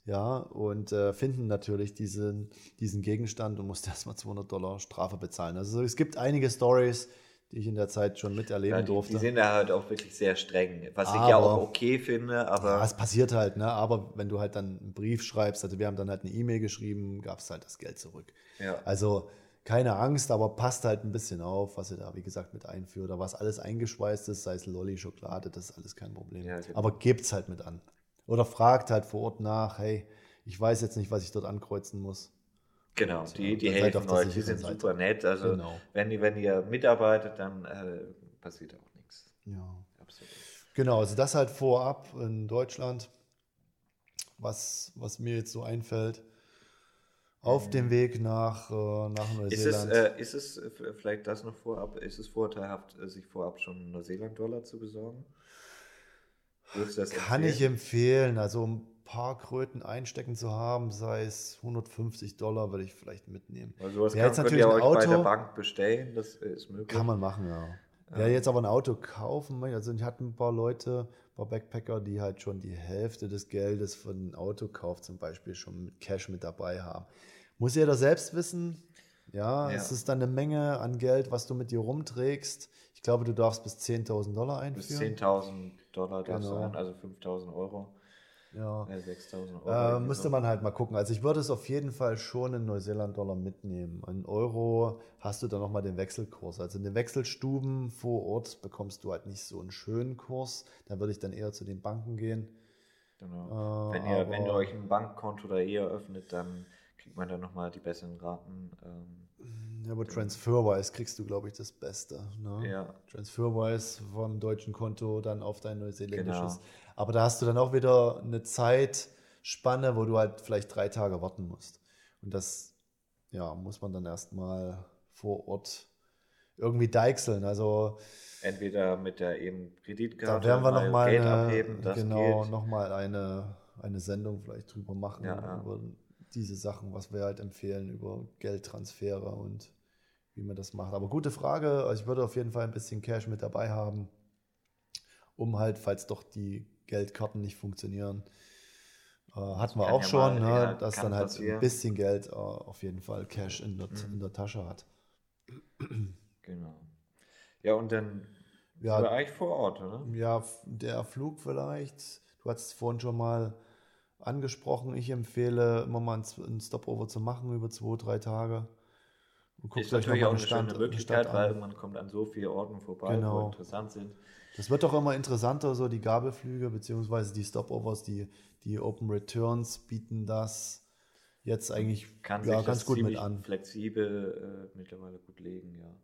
Ja, und äh, finden natürlich diesen, diesen Gegenstand und musst erstmal 200 Dollar Strafe bezahlen. Also es gibt einige Stories, die ich in der Zeit schon miterleben Ja, die, durfte. die sind da halt auch wirklich sehr streng, was ich ja Aber- auch okay finde, aber Ja, es passiert halt, ne? Aber wenn du halt dann einen Brief schreibst, also wir haben dann halt eine E-Mail geschrieben, gab es halt das Geld zurück. ja. Also keine Angst, aber passt halt ein bisschen auf, was ihr da, wie gesagt, mit einführt. Oder was alles eingeschweißt ist, sei es Lolli, Schokolade, das ist alles kein Problem. Ja, genau. Aber gebt's halt mit an. Oder fragt halt vor Ort nach, hey, ich weiß jetzt nicht, was ich dort ankreuzen muss. Genau, die, die auf helfen euch, die sind Seite. super nett. Also Genau. wenn, ihr, wenn ihr mitarbeitet, dann äh, passiert auch nichts. Ja. Absolut. Genau, also das halt vorab in Deutschland, was, was mir jetzt so einfällt. Auf dem Weg nach, äh, nach Mhm. Ist es, Neuseeland. äh, ist es äh, f- vielleicht das noch vorab, ist es vorteilhaft, äh, sich vorab schon Neuseeland-Dollar zu besorgen? Kann ich empfehlen? empfehlen, also ein paar Kröten einstecken zu haben, sei es 150 Dollar, würde ich vielleicht mitnehmen. Weil sowas Ja, kann, jetzt natürlich ein euch bei der Auto. Bank bestellen, das äh, ist möglich. Kann man machen, ja. Wer jetzt aber ein Auto kaufen möchte, also ich hatte ein paar Leute, ein paar Backpacker, die halt schon die Hälfte des Geldes für einen Autokauf zum Beispiel schon mit Cash mit dabei haben. Muss jeder selbst wissen. Ja, Ja. es ist dann eine Menge an Geld, was du mit dir rumträgst. Ich glaube, du darfst bis 10.000 Dollar Bis einführen. 10.000 Dollar darf Genau. sein, also 5.000 Euro, Ja. äh, 6.000 Euro. Äh, müsste man halt mal gucken. Also ich würde es auf jeden Fall schon in Neuseeland-Dollar mitnehmen. In Euro hast du dann nochmal den Wechselkurs. Also in den Wechselstuben vor Ort bekommst du halt nicht so einen schönen Kurs. Da würde ich dann eher zu den Banken gehen. Genau. Äh, wenn, ihr, wenn ihr euch ein Bankkonto da eher öffnet, dann kriegt man da nochmal die besseren Raten. Ähm, Ja, aber Transferwise kriegst du, glaube ich, das Beste. Ne? ja, Transferwise vom deutschen Konto dann auf dein neuseeländisches. Genau. Aber da hast du dann auch wieder eine Zeitspanne, wo du halt vielleicht drei Tage warten musst. Und das ja, muss man dann erstmal vor Ort irgendwie deichseln. Also entweder mit der eben da Kreditkarte werden wir mal nochmal Geld eine, abheben, das genau, geht. noch mal eine, eine Sendung vielleicht drüber machen, Ja, ja. über diese Sachen, was wir halt empfehlen, über Geldtransfere und wie man das macht. Aber gute Frage. Also ich würde auf jeden Fall ein bisschen Cash mit dabei haben, um halt, falls doch die Geldkarten nicht funktionieren, äh, hatten wir auch ja schon, mal- ne, ja, dass dann halt passieren. ein bisschen Geld äh, auf jeden Fall Cash in der, Mhm. in der Tasche hat. Genau. Ja, und dann Ja. wir eigentlich vor Ort, oder? Ja, der Flug vielleicht. Du hattest es vorhin schon mal angesprochen. Ich empfehle immer mal einen Stopover zu machen über zwei, drei Tage. Und guckt Ist euch natürlich auch eine Stadt, schöne Möglichkeit, Stadt weil an. man kommt an so vielen Orten vorbei, Genau. wo interessant sind. Das wird doch immer interessanter, so die Gabelflüge, beziehungsweise die Stopovers, die, die Open Returns bieten das jetzt eigentlich Kann ja, ganz gut mit an. flexibel äh, mittlerweile gut legen, ja.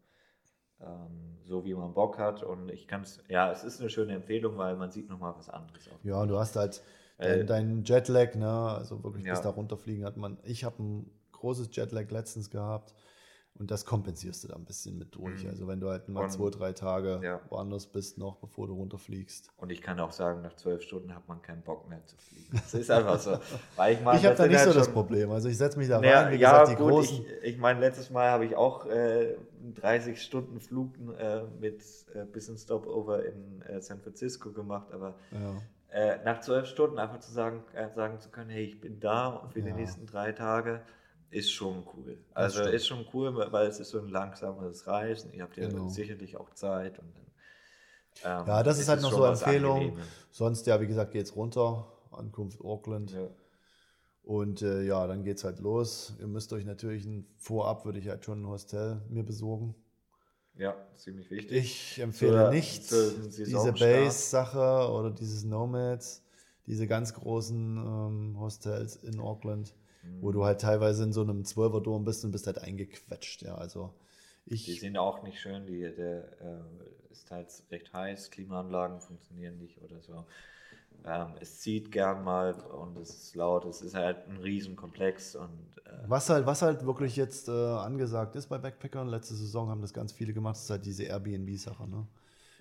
Ähm, so wie man Bock hat und ich kann es, ja, es ist eine schöne Empfehlung, weil man sieht nochmal was anderes. Ja, und du hast halt dein, dein Jetlag, ne? Also wirklich bis Ja. da runterfliegen hat man. Ich habe ein großes Jetlag letztens gehabt und das kompensierst du da ein bisschen mit durch. Mhm. Also wenn du halt mal Und- zwei, drei Tage Ja. woanders bist noch, bevor du runterfliegst. Und ich kann auch sagen, nach zwölf Stunden hat man keinen Bock mehr zu fliegen. Das ist einfach so. Weil ich meine, ich habe da nicht halt so das Problem. Also ich setze mich da rein, Naja, wie ja, gesagt, die gut, großen. ich, ich meine, letztes Mal habe ich auch äh, einen 30-Stunden-Flug äh, mit äh, bisschen Stopover in äh, San Francisco gemacht, aber ja. Äh, nach zwölf Stunden einfach zu sagen, äh, sagen zu können, hey, ich bin da für die Ja. nächsten drei Tage, ist schon cool. Also ist schon cool, weil es ist so ein langsameres Reisen. Ihr habt ja Genau. sicherlich auch Zeit. Und dann, ähm, Ja, das ist halt noch so was Empfehlung. Angenehmes. Sonst, ja, wie gesagt, geht's runter. Ankunft Auckland. Ja. Und äh, ja, dann geht's halt los. Ihr müsst euch natürlich ein, vorab, würde ich halt schon ein Hostel mir besorgen. Ja, ziemlich wichtig. Ich empfehle Zur- nicht zur diese. Base-Sache oder dieses Nomads, diese ganz großen ähm, Hostels in Auckland, Mhm. wo du halt teilweise in so einem Zwölferdom bist und bist halt eingequetscht. Ja, also Die ich, sind auch nicht schön, die, der äh, ist halt recht heiß, Klimaanlagen funktionieren nicht oder so. Ähm, es zieht gern mal und es ist laut, es ist halt ein Riesenkomplex und äh, was halt, was halt wirklich jetzt äh, angesagt ist bei Backpackern, letzte Saison haben das ganz viele gemacht, ist halt diese Airbnb-Sache. Ne?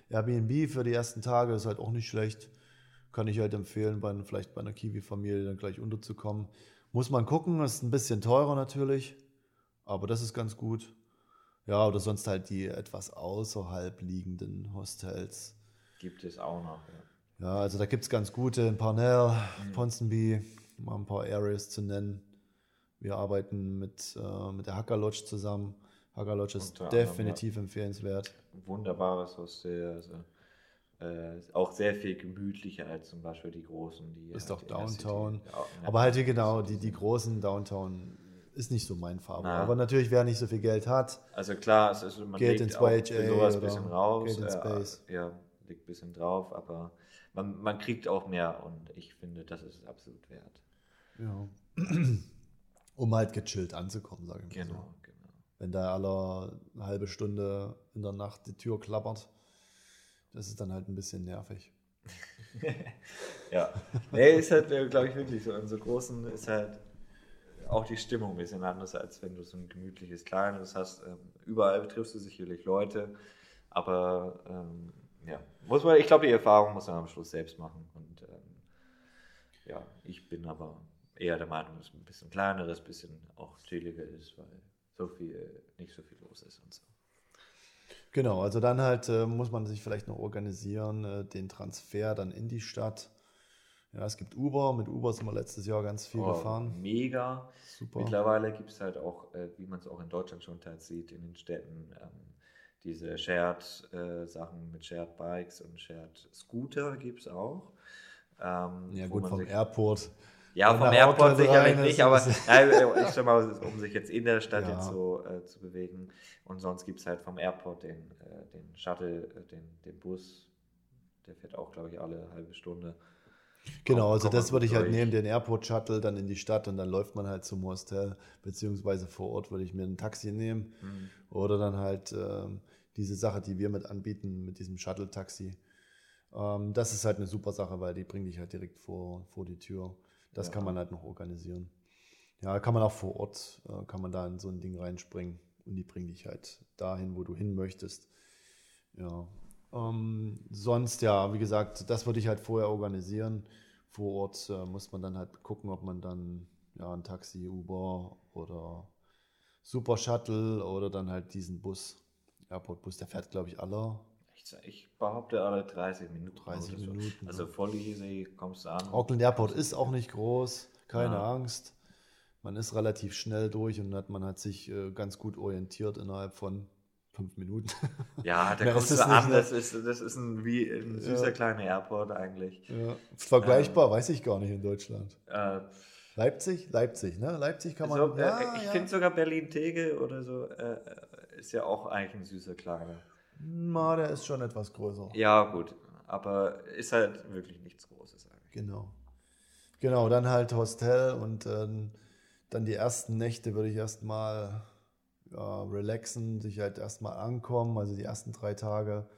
Airbnb für die ersten Tage ist halt auch nicht schlecht. Kann ich halt empfehlen, bei, vielleicht bei einer Kiwi-Familie dann gleich unterzukommen. Muss man gucken, ist ein bisschen teurer natürlich, aber das ist ganz gut. Ja, oder sonst halt die etwas außerhalb liegenden Hostels. gibt es auch noch. Ja. Ja, also da gibt es ganz gute in Parnell, Ponsonby, um mal ein paar Areas zu nennen. Wir arbeiten mit, äh, mit der Hacker Lodge zusammen. Hacker Lodge ist Unter anderem, definitiv empfehlenswert. Wunderbares Hostel, also äh, auch sehr viel gemütlicher als zum Beispiel die großen. Die Ist halt auch in der City- Downtown. Ja, in Aber halt genau, die, die großen Downtown ist nicht so mein Farbe. Na. Aber natürlich, wer nicht so viel Geld hat, Also klar, es ist, man Geht legt ins YHA sowas ein bisschen raus. ins äh, Space. Ja, liegt ein bisschen drauf, aber man, man kriegt auch mehr und ich finde, das ist absolut wert. ja. um halt gechillt anzukommen, sage ich mal so. Genau, genau. Wenn da alle eine halbe Stunde in der Nacht die Tür klappert, das ist dann halt ein bisschen nervig. Ja, nee, ist halt, glaube ich, wirklich so. In so großen ist halt auch die Stimmung ein bisschen anders, als wenn du so ein gemütliches kleines hast. Ähm, überall triffst du sicherlich Leute, aber ähm, ja, muss man, ich glaube, die Erfahrung muss man am Schluss selbst machen. Und ähm, ja, ich bin aber eher der Meinung, dass es ein bisschen kleineres, ein bisschen auch chilliger ist, weil so viel, nicht so viel los ist und so. Genau, also dann halt äh, muss man sich vielleicht noch organisieren, äh, den Transfer dann in die Stadt. Ja, es gibt Uber. Mit Uber sind wir letztes Jahr ganz viel Oh, gefahren. Mega. Super. Mittlerweile gibt es halt auch, äh, wie man es auch in Deutschland schon teils sieht, in den Städten, ähm, diese Shared-Sachen mit Shared Bikes und Shared Scooter gibt es auch. Ähm, Ja, gut, vom sich- Airport. Ja, vom Airport sicherlich rein nicht, aber ist- nein, ich sag mal, um sich jetzt in der Stadt Ja. jetzt so äh, zu bewegen. Und sonst gibt es halt vom Airport den, äh, den Shuttle, äh, den, den Bus. Der fährt auch, glaube ich, alle halbe Stunde. Genau, also das würde ich halt durch. nehmen, den Airport Shuttle dann in die Stadt und dann läuft man halt zum Hostel, beziehungsweise vor Ort würde ich mir ein Taxi nehmen Mhm. oder dann halt ähm, diese Sache, die wir mit anbieten, mit diesem Shuttle-Taxi. Ähm, das ist halt eine super Sache, weil die bringt dich halt direkt vor, vor die Tür. Das Ja. kann man halt noch organisieren. Ja, kann man auch vor Ort, äh, kann man da in so ein Ding reinspringen und die bringen dich halt dahin, wo du hin möchtest. Ja. Ähm, sonst, ja, wie gesagt, das würde ich halt vorher organisieren. Vor Ort äh, muss man dann halt gucken, ob man dann ja, ein Taxi, Uber oder Super Shuttle oder dann halt diesen Bus, Airport-Bus, der fährt, glaube ich, alle. Ich, ich behaupte alle 30 Minuten. 30 oder so. Minuten, Also voll easy, kommst du an. Auckland Airport ist auch nicht groß, keine Ja. Angst. Man ist relativ schnell durch und hat, man hat sich äh, ganz gut orientiert innerhalb von fünf Minuten. Ja, da kommst du an. ne? Das ist, das ist ein, wie ein süßer Ja. kleiner Airport eigentlich. ja. Vergleichbar, weiß ich gar nicht in Deutschland. Äh, Leipzig? Leipzig, ne? Leipzig kann man. so, äh, ja, ich ja. finde sogar Berlin-Tegel oder so äh, ist ja auch eigentlich ein süßer kleiner. Na, der ist schon etwas größer. Ja, gut. Aber ist halt wirklich nichts Großes eigentlich. Genau. Genau, dann halt Hostel und ähm, dann die ersten Nächte würde ich erstmal ja, relaxen, sich halt erstmal ankommen. Also die ersten drei Tage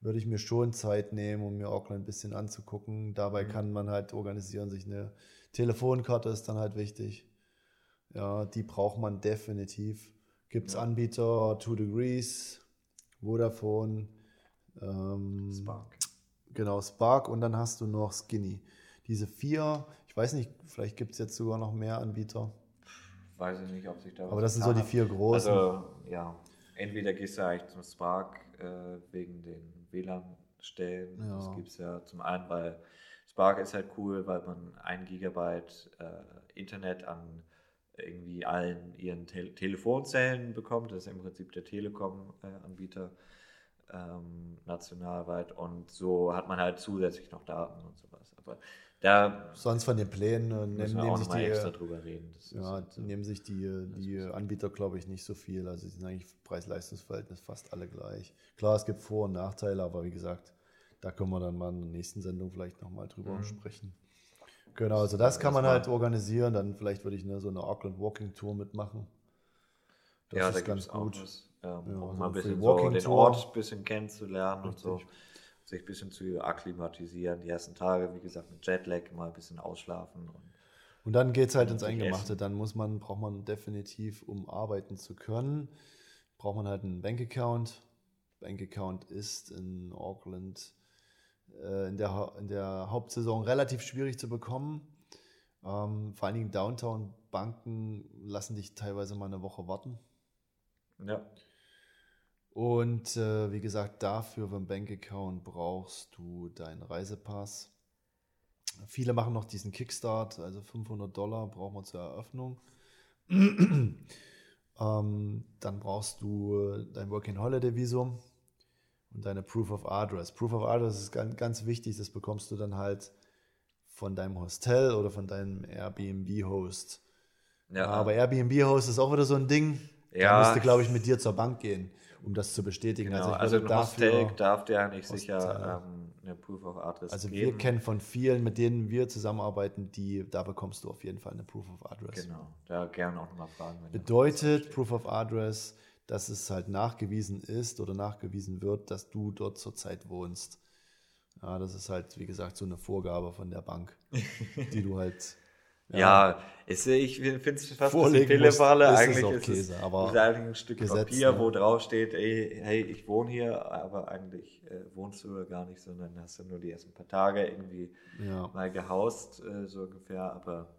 würde ich mir schon Zeit nehmen, um mir Auckland ein bisschen anzugucken. Dabei Mhm. kann man halt organisieren, sich eine Telefonkarte ist dann halt wichtig. Ja, die braucht man definitiv. Gibt es Ja. Anbieter, Two Degrees, Vodafone, ähm, Spark. Genau, Spark und dann hast du noch Skinny. Diese vier, ich weiß nicht, vielleicht gibt es jetzt sogar noch mehr Anbieter. Weiß ich nicht, ob sich da Aber das sind so die vier großen. Also, ja. Entweder gehst du eigentlich zum Spark äh, wegen den WLAN-Stellen. Ja. Das gibt es ja zum einen, weil Spark ist halt cool, weil man ein Gigabyte äh, Internet an irgendwie allen ihren Te Telefonzellen bekommt. Das ist im Prinzip der Telekom-Anbieter ähm, nationalweit. Und so hat man halt zusätzlich noch Daten und sowas. Aber da Sonst von den Plänen äh, nehmen, wir nehmen auch sich die, extra äh, drüber reden. Ja, halt so. nehmen sich die, die Anbieter, glaube ich, nicht so viel. Also sind eigentlich Preis-Leistungs-Verhältnis fast alle gleich. Klar, es gibt Vor- und Nachteile, aber wie gesagt, da können wir dann mal in der nächsten Sendung vielleicht nochmal drüber Mhm. sprechen. Genau, also das kann man halt organisieren. Dann vielleicht würde ich ne, so eine Auckland Walking Tour mitmachen. Das ja, ist da ganz gibt's auch gut. was, ähm, Ja, so mal ein eine bisschen so den. Ort ein bisschen kennenzulernen und so, Richtig. Sich ein bisschen zu akklimatisieren. Die ersten Tage, wie gesagt, mit Jetlag mal ein bisschen ausschlafen. Und Und dann geht es halt ins Eingemachte. Dann muss man, braucht man definitiv, um arbeiten zu können, braucht man halt einen Bankaccount. Bankaccount ist in Auckland äh, in, der, in der Hauptsaison relativ schwierig zu bekommen. Ähm, vor allen Dingen Downtown-Banken lassen dich teilweise mal eine Woche warten. ja, Und äh, wie gesagt, dafür für einen Bankaccount brauchst du deinen Reisepass. Viele machen noch diesen Kickstart, also 500 Dollar brauchen wir zur Eröffnung. ähm, dann brauchst du äh, dein Working Holiday Visum und deine Proof of Address. Proof of Address ist ganz, ganz wichtig, das bekommst du dann halt von deinem Hostel oder von deinem Airbnb-Host. ja, Aber Airbnb-Host ist auch wieder so ein Ding. Da Ja. müsste, glaube ich, mit dir zur Bank gehen, um das zu bestätigen. genau. ich Also, würde ein Hostel darf dir eigentlich Hostel. sicher ähm, eine Proof of Address also geben. wir kennen von vielen, mit denen wir zusammenarbeiten, die, da bekommst du auf jeden Fall eine Proof of Address. Genau, da gerne auch nochmal fragen. Bedeutet Proof of Address, dass es halt nachgewiesen ist oder nachgewiesen wird, dass du dort zurzeit wohnst. Ja, das ist halt, wie gesagt, so eine Vorgabe von der Bank, die du halt Ja, ist, ich finde es fast ein bisschen Vorlegen ist es Eigentlich ist Käse, es aber ist eigentlich ein Stück Gesetz, Papier, ne? wo drauf steht, ey, hey, ich wohne hier, aber eigentlich äh, wohnst du gar nicht, sondern hast du nur die ersten paar Tage irgendwie ja. mal gehaust, äh, so ungefähr. Aber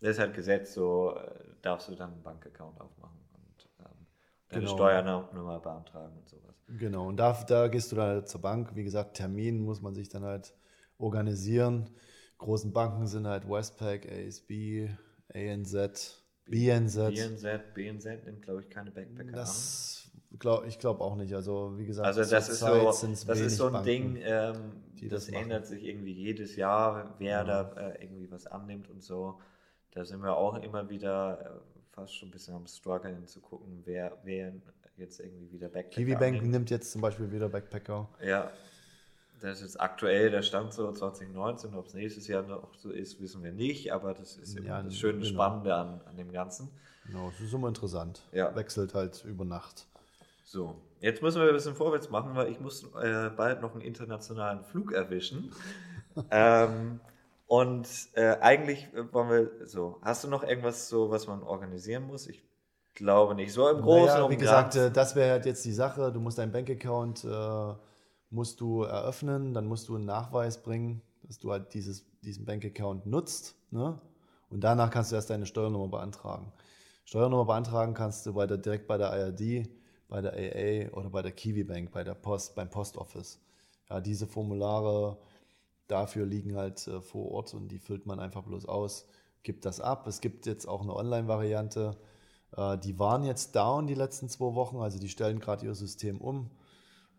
das ist halt Gesetz, so äh, darfst du dann einen Bankaccount aufmachen und ähm, deine Genau. Steuernummer beantragen und sowas. Genau, und da, da gehst du dann halt zur Bank. Wie gesagt, Termin muss man sich dann halt organisieren. Großen Banken sind halt Westpac, ASB, ANZ, BNZ. BNZ, BNZ nimmt, glaube ich, keine Backpacker Das glaub, ich glaube auch nicht. Also wie gesagt, an. Also das ist so, das ist so ein Banken. Ding, ähm, das, das ändert sich irgendwie jedes Jahr, wer da äh, irgendwie was annimmt und so. Da sind wir auch immer wieder äh, fast schon ein bisschen am struggeln zu gucken, wer, wer jetzt irgendwie wieder Backpacker Kiwi Bank annimmt. nimmt jetzt zum Beispiel wieder Backpacker. Ja, das ist jetzt aktuell der Stand so 2019. Ob es nächstes Jahr noch so ist, wissen wir nicht. Aber das ist Ja, das schöne genau. Spannende an, an dem Ganzen. Genau, das ist immer interessant. Ja. Wechselt halt über Nacht. So, jetzt müssen wir ein bisschen vorwärts machen, weil ich muss äh, bald noch einen internationalen Flug erwischen. ähm, und äh, eigentlich äh, wollen wir so, hast du noch irgendwas so, was man organisieren muss? Ich glaube nicht. So im Großen Naja, wie gesagt, äh, das wäre halt jetzt die Sache. Du musst deinen Bankaccount äh, musst du eröffnen, dann musst du einen Nachweis bringen, dass du halt dieses, diesen Bankaccount nutzt. Ne? Und danach kannst du erst deine Steuernummer beantragen. Steuernummer beantragen kannst du bei der, direkt bei der IRD, bei der AA oder bei der Kiwi Bank, bei der Post, beim Post Office. Ja, diese Formulare dafür liegen halt äh, vor Ort und die füllt man einfach bloß aus, gibt das ab. Es gibt jetzt auch eine Online-Variante. Äh, die waren jetzt down die letzten zwei Wochen, also die stellen gerade ihr System um.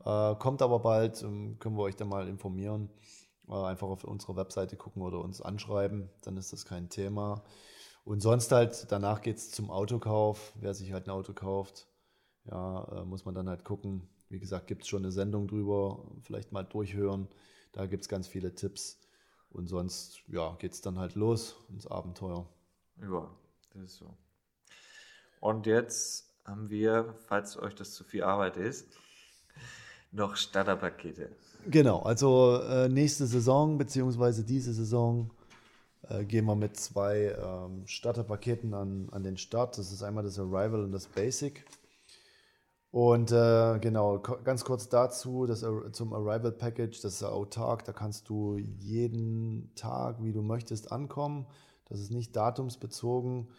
Äh, kommt aber bald, ähm, können wir euch dann mal informieren. Äh, einfach auf unserer Webseite gucken oder uns anschreiben, dann ist das kein Thema. Und sonst halt, danach geht es zum Autokauf. Wer sich halt ein Auto kauft, ja, äh, muss man dann halt gucken. Wie gesagt, gibt es schon eine Sendung drüber, vielleicht mal durchhören. Da gibt es ganz viele Tipps. Und sonst, ja, geht es dann halt los ins Abenteuer. Ja, das ist so. Und jetzt haben wir, falls euch das zu viel Arbeit ist, noch Starterpakete. Genau, also äh, nächste Saison, beziehungsweise diese Saison, äh, gehen wir mit zwei ähm, Starterpaketen an, an den Start. Das ist einmal das Arrival und das Basic. Und äh, genau, ganz kurz dazu, das, zum Arrival Package, das ist autark, da kannst du jeden Tag, wie du möchtest, ankommen. Das ist nicht datumsbezogen.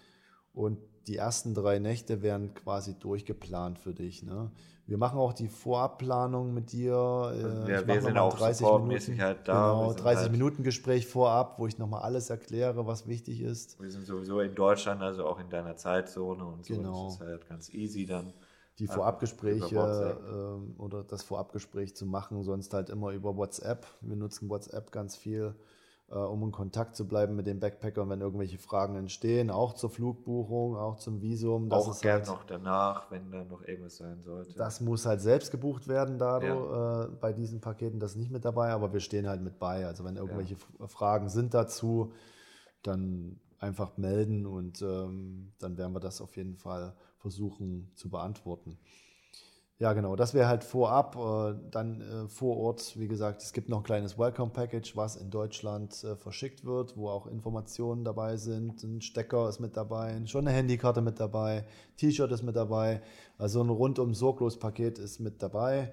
Und die ersten drei Nächte werden quasi durchgeplant für dich. Ne? Wir machen auch die Vorabplanung mit dir. äh, wir- ich wir sind auch supportmäßig halt da. Genau, sind 30 halt- Minuten Gespräch vorab, wo ich nochmal alles erkläre, was wichtig ist. Wir sind sowieso in Deutschland, also auch in deiner Zeitzone und so. Genau. Das ist halt ganz easy dann. die Einfach Vorabgespräche ähm, oder das Vorabgespräch zu machen, sonst halt immer über WhatsApp. Wir nutzen WhatsApp ganz viel, um in Kontakt zu bleiben mit den Backpackern, wenn irgendwelche Fragen entstehen, auch zur Flugbuchung, auch zum Visum. Das auch ist gern halt, noch danach, wenn da noch irgendwas sein sollte. Das muss halt selbst gebucht werden, da du, äh, bei diesen Paketen das ist nicht mit dabei, aber wir stehen halt mit bei. Also wenn irgendwelche F- Fragen sind dazu, dann einfach melden und ähm, dann werden wir das auf jeden Fall versuchen zu beantworten. Ja, genau, das wäre halt vorab. Äh, dann äh, vor Ort, wie gesagt, es gibt noch ein kleines Welcome Package, was in Deutschland äh, verschickt wird, wo auch Informationen dabei sind. Ein Stecker ist mit dabei, schon eine Handykarte mit dabei, T-Shirt ist mit dabei. Also ein rundum sorglos Paket ist mit dabei.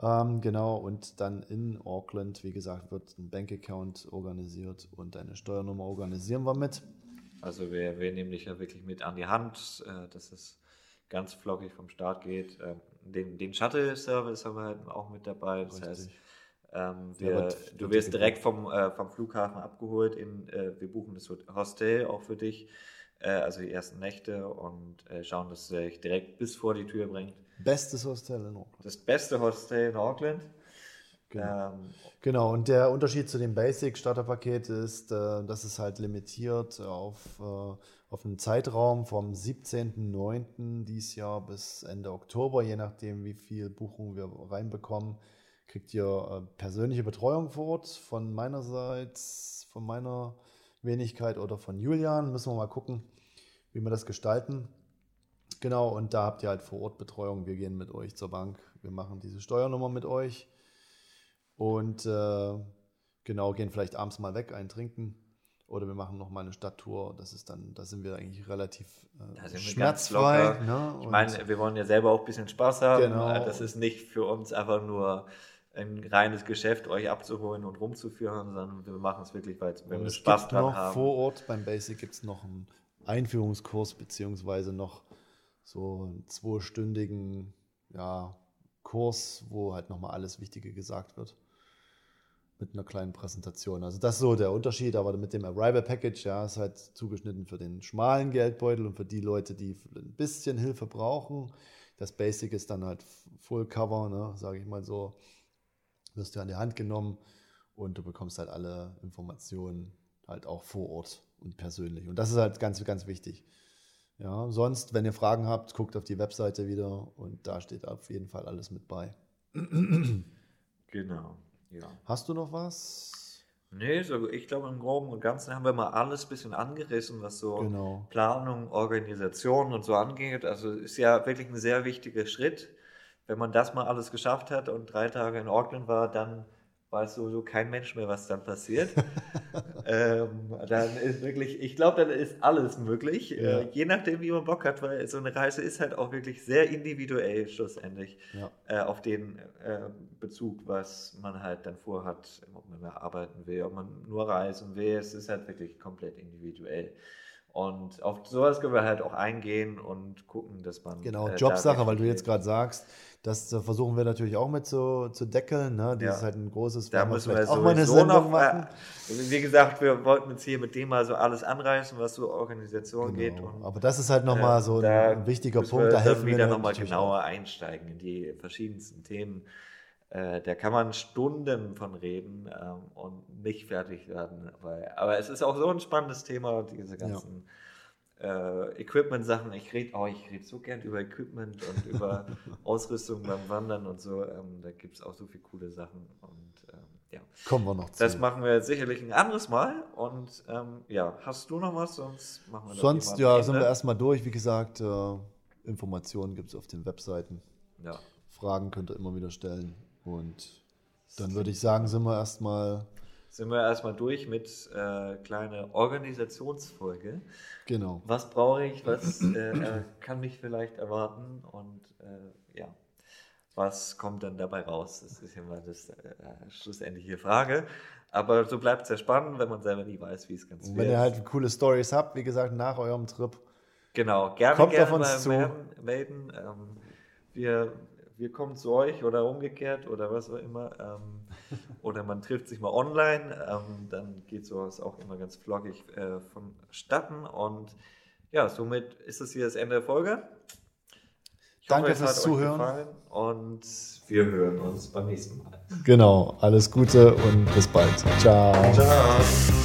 Ähm, genau, und dann in Auckland, wie gesagt, wird ein Bankaccount organisiert und eine Steuernummer organisieren wir mit. Also wir, wir nehmen dich ja wirklich mit an die Hand, dass es ganz flockig vom Start geht. Ähm, den den Shuttle-Service haben wir halt auch mit dabei. Das heißt, Richtig. ähm, Der wir, wird- du wirst dir direkt vom, äh, vom Flughafen abgeholt. In, äh, wir buchen das Hostel auch für dich, äh, also die ersten Nächte und äh, schauen, dass es dich direkt bis vor die Tür bringt. Bestes Hostel in Auckland. Das beste Hostel in Auckland. Genau. Ähm, Genau, und der Unterschied zu dem Basic-Starterpaket ist, äh, dass es halt limitiert auf, äh, auf einen Zeitraum vom 17.09. dieses Jahr bis Ende Oktober, je nachdem, wie viel Buchungen wir reinbekommen, kriegt ihr äh, persönliche Betreuung vor Ort von meinerseits, von meiner Wenigkeit oder von Julian. Müssen wir mal gucken, wie wir das gestalten. Genau, und da habt ihr halt vor Ort Betreuung. Wir gehen mit euch zur Bank, wir machen diese Steuernummer mit euch. Und äh, genau, gehen vielleicht abends mal weg, einen trinken. Oder wir machen noch mal eine Stadttour. Das ist dann, da sind wir eigentlich relativ äh, schmerzfrei. Ne? Ich meine, wir wollen ja selber auch ein bisschen Spaß haben. Genau. Das ist nicht für uns einfach nur ein reines Geschäft, euch abzuholen und rumzuführen, sondern wir machen es wirklich, weil wir es Spaß gibt dran noch haben. vor Ort beim Basic gibt es noch einen Einführungskurs, beziehungsweise noch so einen zweistündigen ja, Kurs, wo halt nochmal alles Wichtige gesagt wird. Mit einer kleinen Präsentation. Also das ist so der Unterschied, aber mit dem Arrival Package, ja, ist halt zugeschnitten für den schmalen Geldbeutel und für die Leute, die ein bisschen Hilfe brauchen. Das Basic ist dann halt Full Cover, ne, sage ich mal so. Wirst du an die Hand genommen und du bekommst halt alle Informationen halt auch vor Ort und persönlich. Und das ist halt ganz, ganz wichtig. Ja, sonst, wenn ihr Fragen habt, guckt auf die Webseite wieder und da steht auf jeden Fall alles mit bei. Genau. Ja. Hast du noch was? Nee, so, ich glaube, im Groben und Ganzen haben wir mal alles ein bisschen angerissen, was so Genau. Planung, Organisation und so angeht. Also ist ja wirklich ein sehr wichtiger Schritt. Wenn man das mal alles geschafft hat und drei Tage in Auckland war, dann weiß sowieso kein Mensch mehr, was dann passiert. ähm, dann ist wirklich, ich glaube, dann ist alles möglich. Ja. Äh, je nachdem, wie man Bock hat, weil so eine Reise ist halt auch wirklich sehr individuell schlussendlich Ja. äh, auf den äh, Bezug, was man halt dann vorhat, ob man mehr arbeiten will, ob man nur reisen will. Es ist halt wirklich komplett individuell. Und auf sowas können wir halt auch eingehen und gucken, dass man. Genau, äh, Jobsache, da weil du jetzt gerade sagst, das äh, versuchen wir natürlich auch mit zu, zu deckeln. Ne? Das Ja. ist halt ein großes, Da werden müssen wir vielleicht auch mal eine Sendung noch. machen. Äh, wie gesagt, wir wollten jetzt hier mit dem mal so alles anreißen, was so Organisation geht. Genau. Und, Aber das ist halt nochmal äh, so da ein wichtiger Punkt, da dann helfen wir wieder dir nochmal genauer einsteigen in die verschiedensten Themen. Äh, da kann man Stunden von reden ähm, und nicht fertig werden. Weil, aber es ist auch so ein spannendes Thema, diese ganzen äh, Equipment-Sachen. Ich rede oh, ich red so gern über Equipment und über Ausrüstung beim Wandern und so. Ähm, da gibt es auch so viele coole Sachen. Und ähm, ja. Kommen wir noch zu. das machen wir sicherlich ein anderes Mal. Und ähm, ja, hast du noch was? Sonst machen wir das Sonst ja, sind wir erstmal durch. Wie gesagt, äh, Informationen gibt es auf den Webseiten. Ja. Fragen könnt ihr immer wieder stellen. Und dann würde ich sagen, sind wir erstmal, sind wir erstmal durch mit äh, kleine Organisationsfolge. genau. Was brauche ich, was äh, äh, kann mich vielleicht erwarten und äh, ja, was kommt dann dabei raus? Das ist ja mal das äh, schlussendliche Frage. Aber so bleibt es ja spannend, wenn man selber nie weiß, wie es ganz Und wird. wenn ihr halt coole Stories habt, wie gesagt, nach eurem Trip, Genau, gerne, Kommt gerne auf uns zu. melden. Ähm, wir, wir kommen zu euch oder umgekehrt oder was auch immer. Ähm, oder man trifft sich mal online. Ähm, dann geht sowas auch immer ganz flockig äh, vonstatten. Und ja, somit ist es hier das Ende der Folge. Ich Danke es fürs Zuhören. Und wir hören uns beim nächsten Mal. genau, alles Gute und bis bald. Ciao. Ciao.